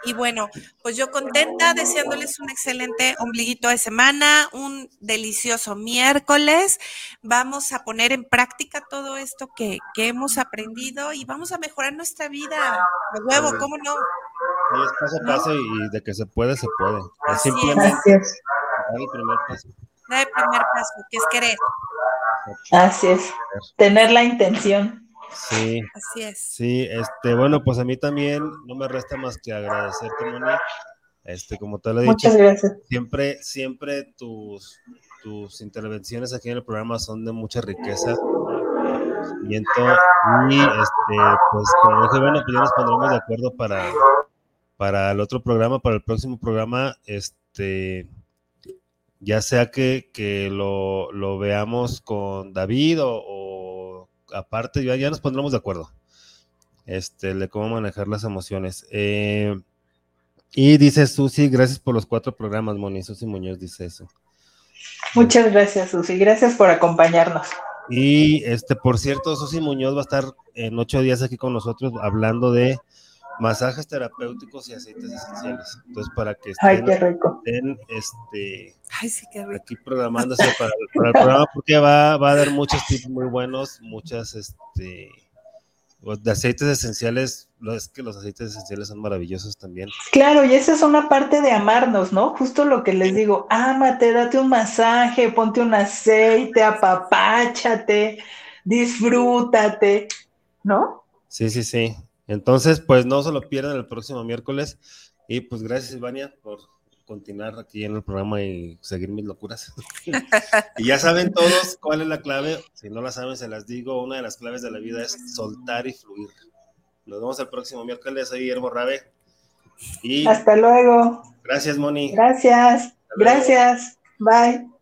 Y bueno, pues yo contenta, deseándoles un excelente ombliguito de semana, un delicioso miércoles. Vamos a poner en práctica todo esto que, hemos aprendido y vamos a mejorar nuestra vida. De huevo, ¿cómo no? Sí, es paso a paso y de que se puede, se puede. Así simplemente es. el primer paso. el primer paso, que es querer. Así es. Tener la intención. Sí. Así es. Sí, este, bueno, pues a mí también no me resta más que agradecerte, Moni. Este, como te lo he dicho, siempre, siempre tus, tus intervenciones aquí en el programa son de mucha riqueza. Y, este, pues como dije, bueno, pues ya nos pondremos de acuerdo para, para el otro programa, para el próximo programa, este, ya sea que, que lo, lo, veamos con David o, aparte, ya, ya, nos pondremos de acuerdo. Este, de cómo manejar las emociones. Eh, y dice Susi, gracias por los cuatro programas, Moni. Susi Muñoz dice eso. Muchas gracias, Susi. Gracias por acompañarnos. Y este, por cierto, Susi Muñoz va a estar en ocho días aquí con nosotros hablando de masajes terapéuticos y aceites esenciales. Entonces, para que estén, este, aquí programándose para, el programa, porque va, va a dar muchos tips muy buenos, muchas este, de aceites esenciales, es que los aceites esenciales son maravillosos también. Claro, y esa es una parte de amarnos, ¿no? Justo lo que les digo, ámate, date un masaje, ponte un aceite, apapáchate, disfrútate, ¿no? Sí, sí, sí. Entonces, pues no se lo pierdan el próximo miércoles. Y pues gracias, Ivania, por continuar aquí en el programa y seguir mis locuras. (laughs) y ya saben todos cuál es la clave. Si no la saben, se las digo. Una de las claves de la vida es soltar y fluir. Nos vemos el próximo miércoles. Soy Guillermo Rabe. Y Hasta luego. Gracias, Moni. Gracias. Gracias. Bye.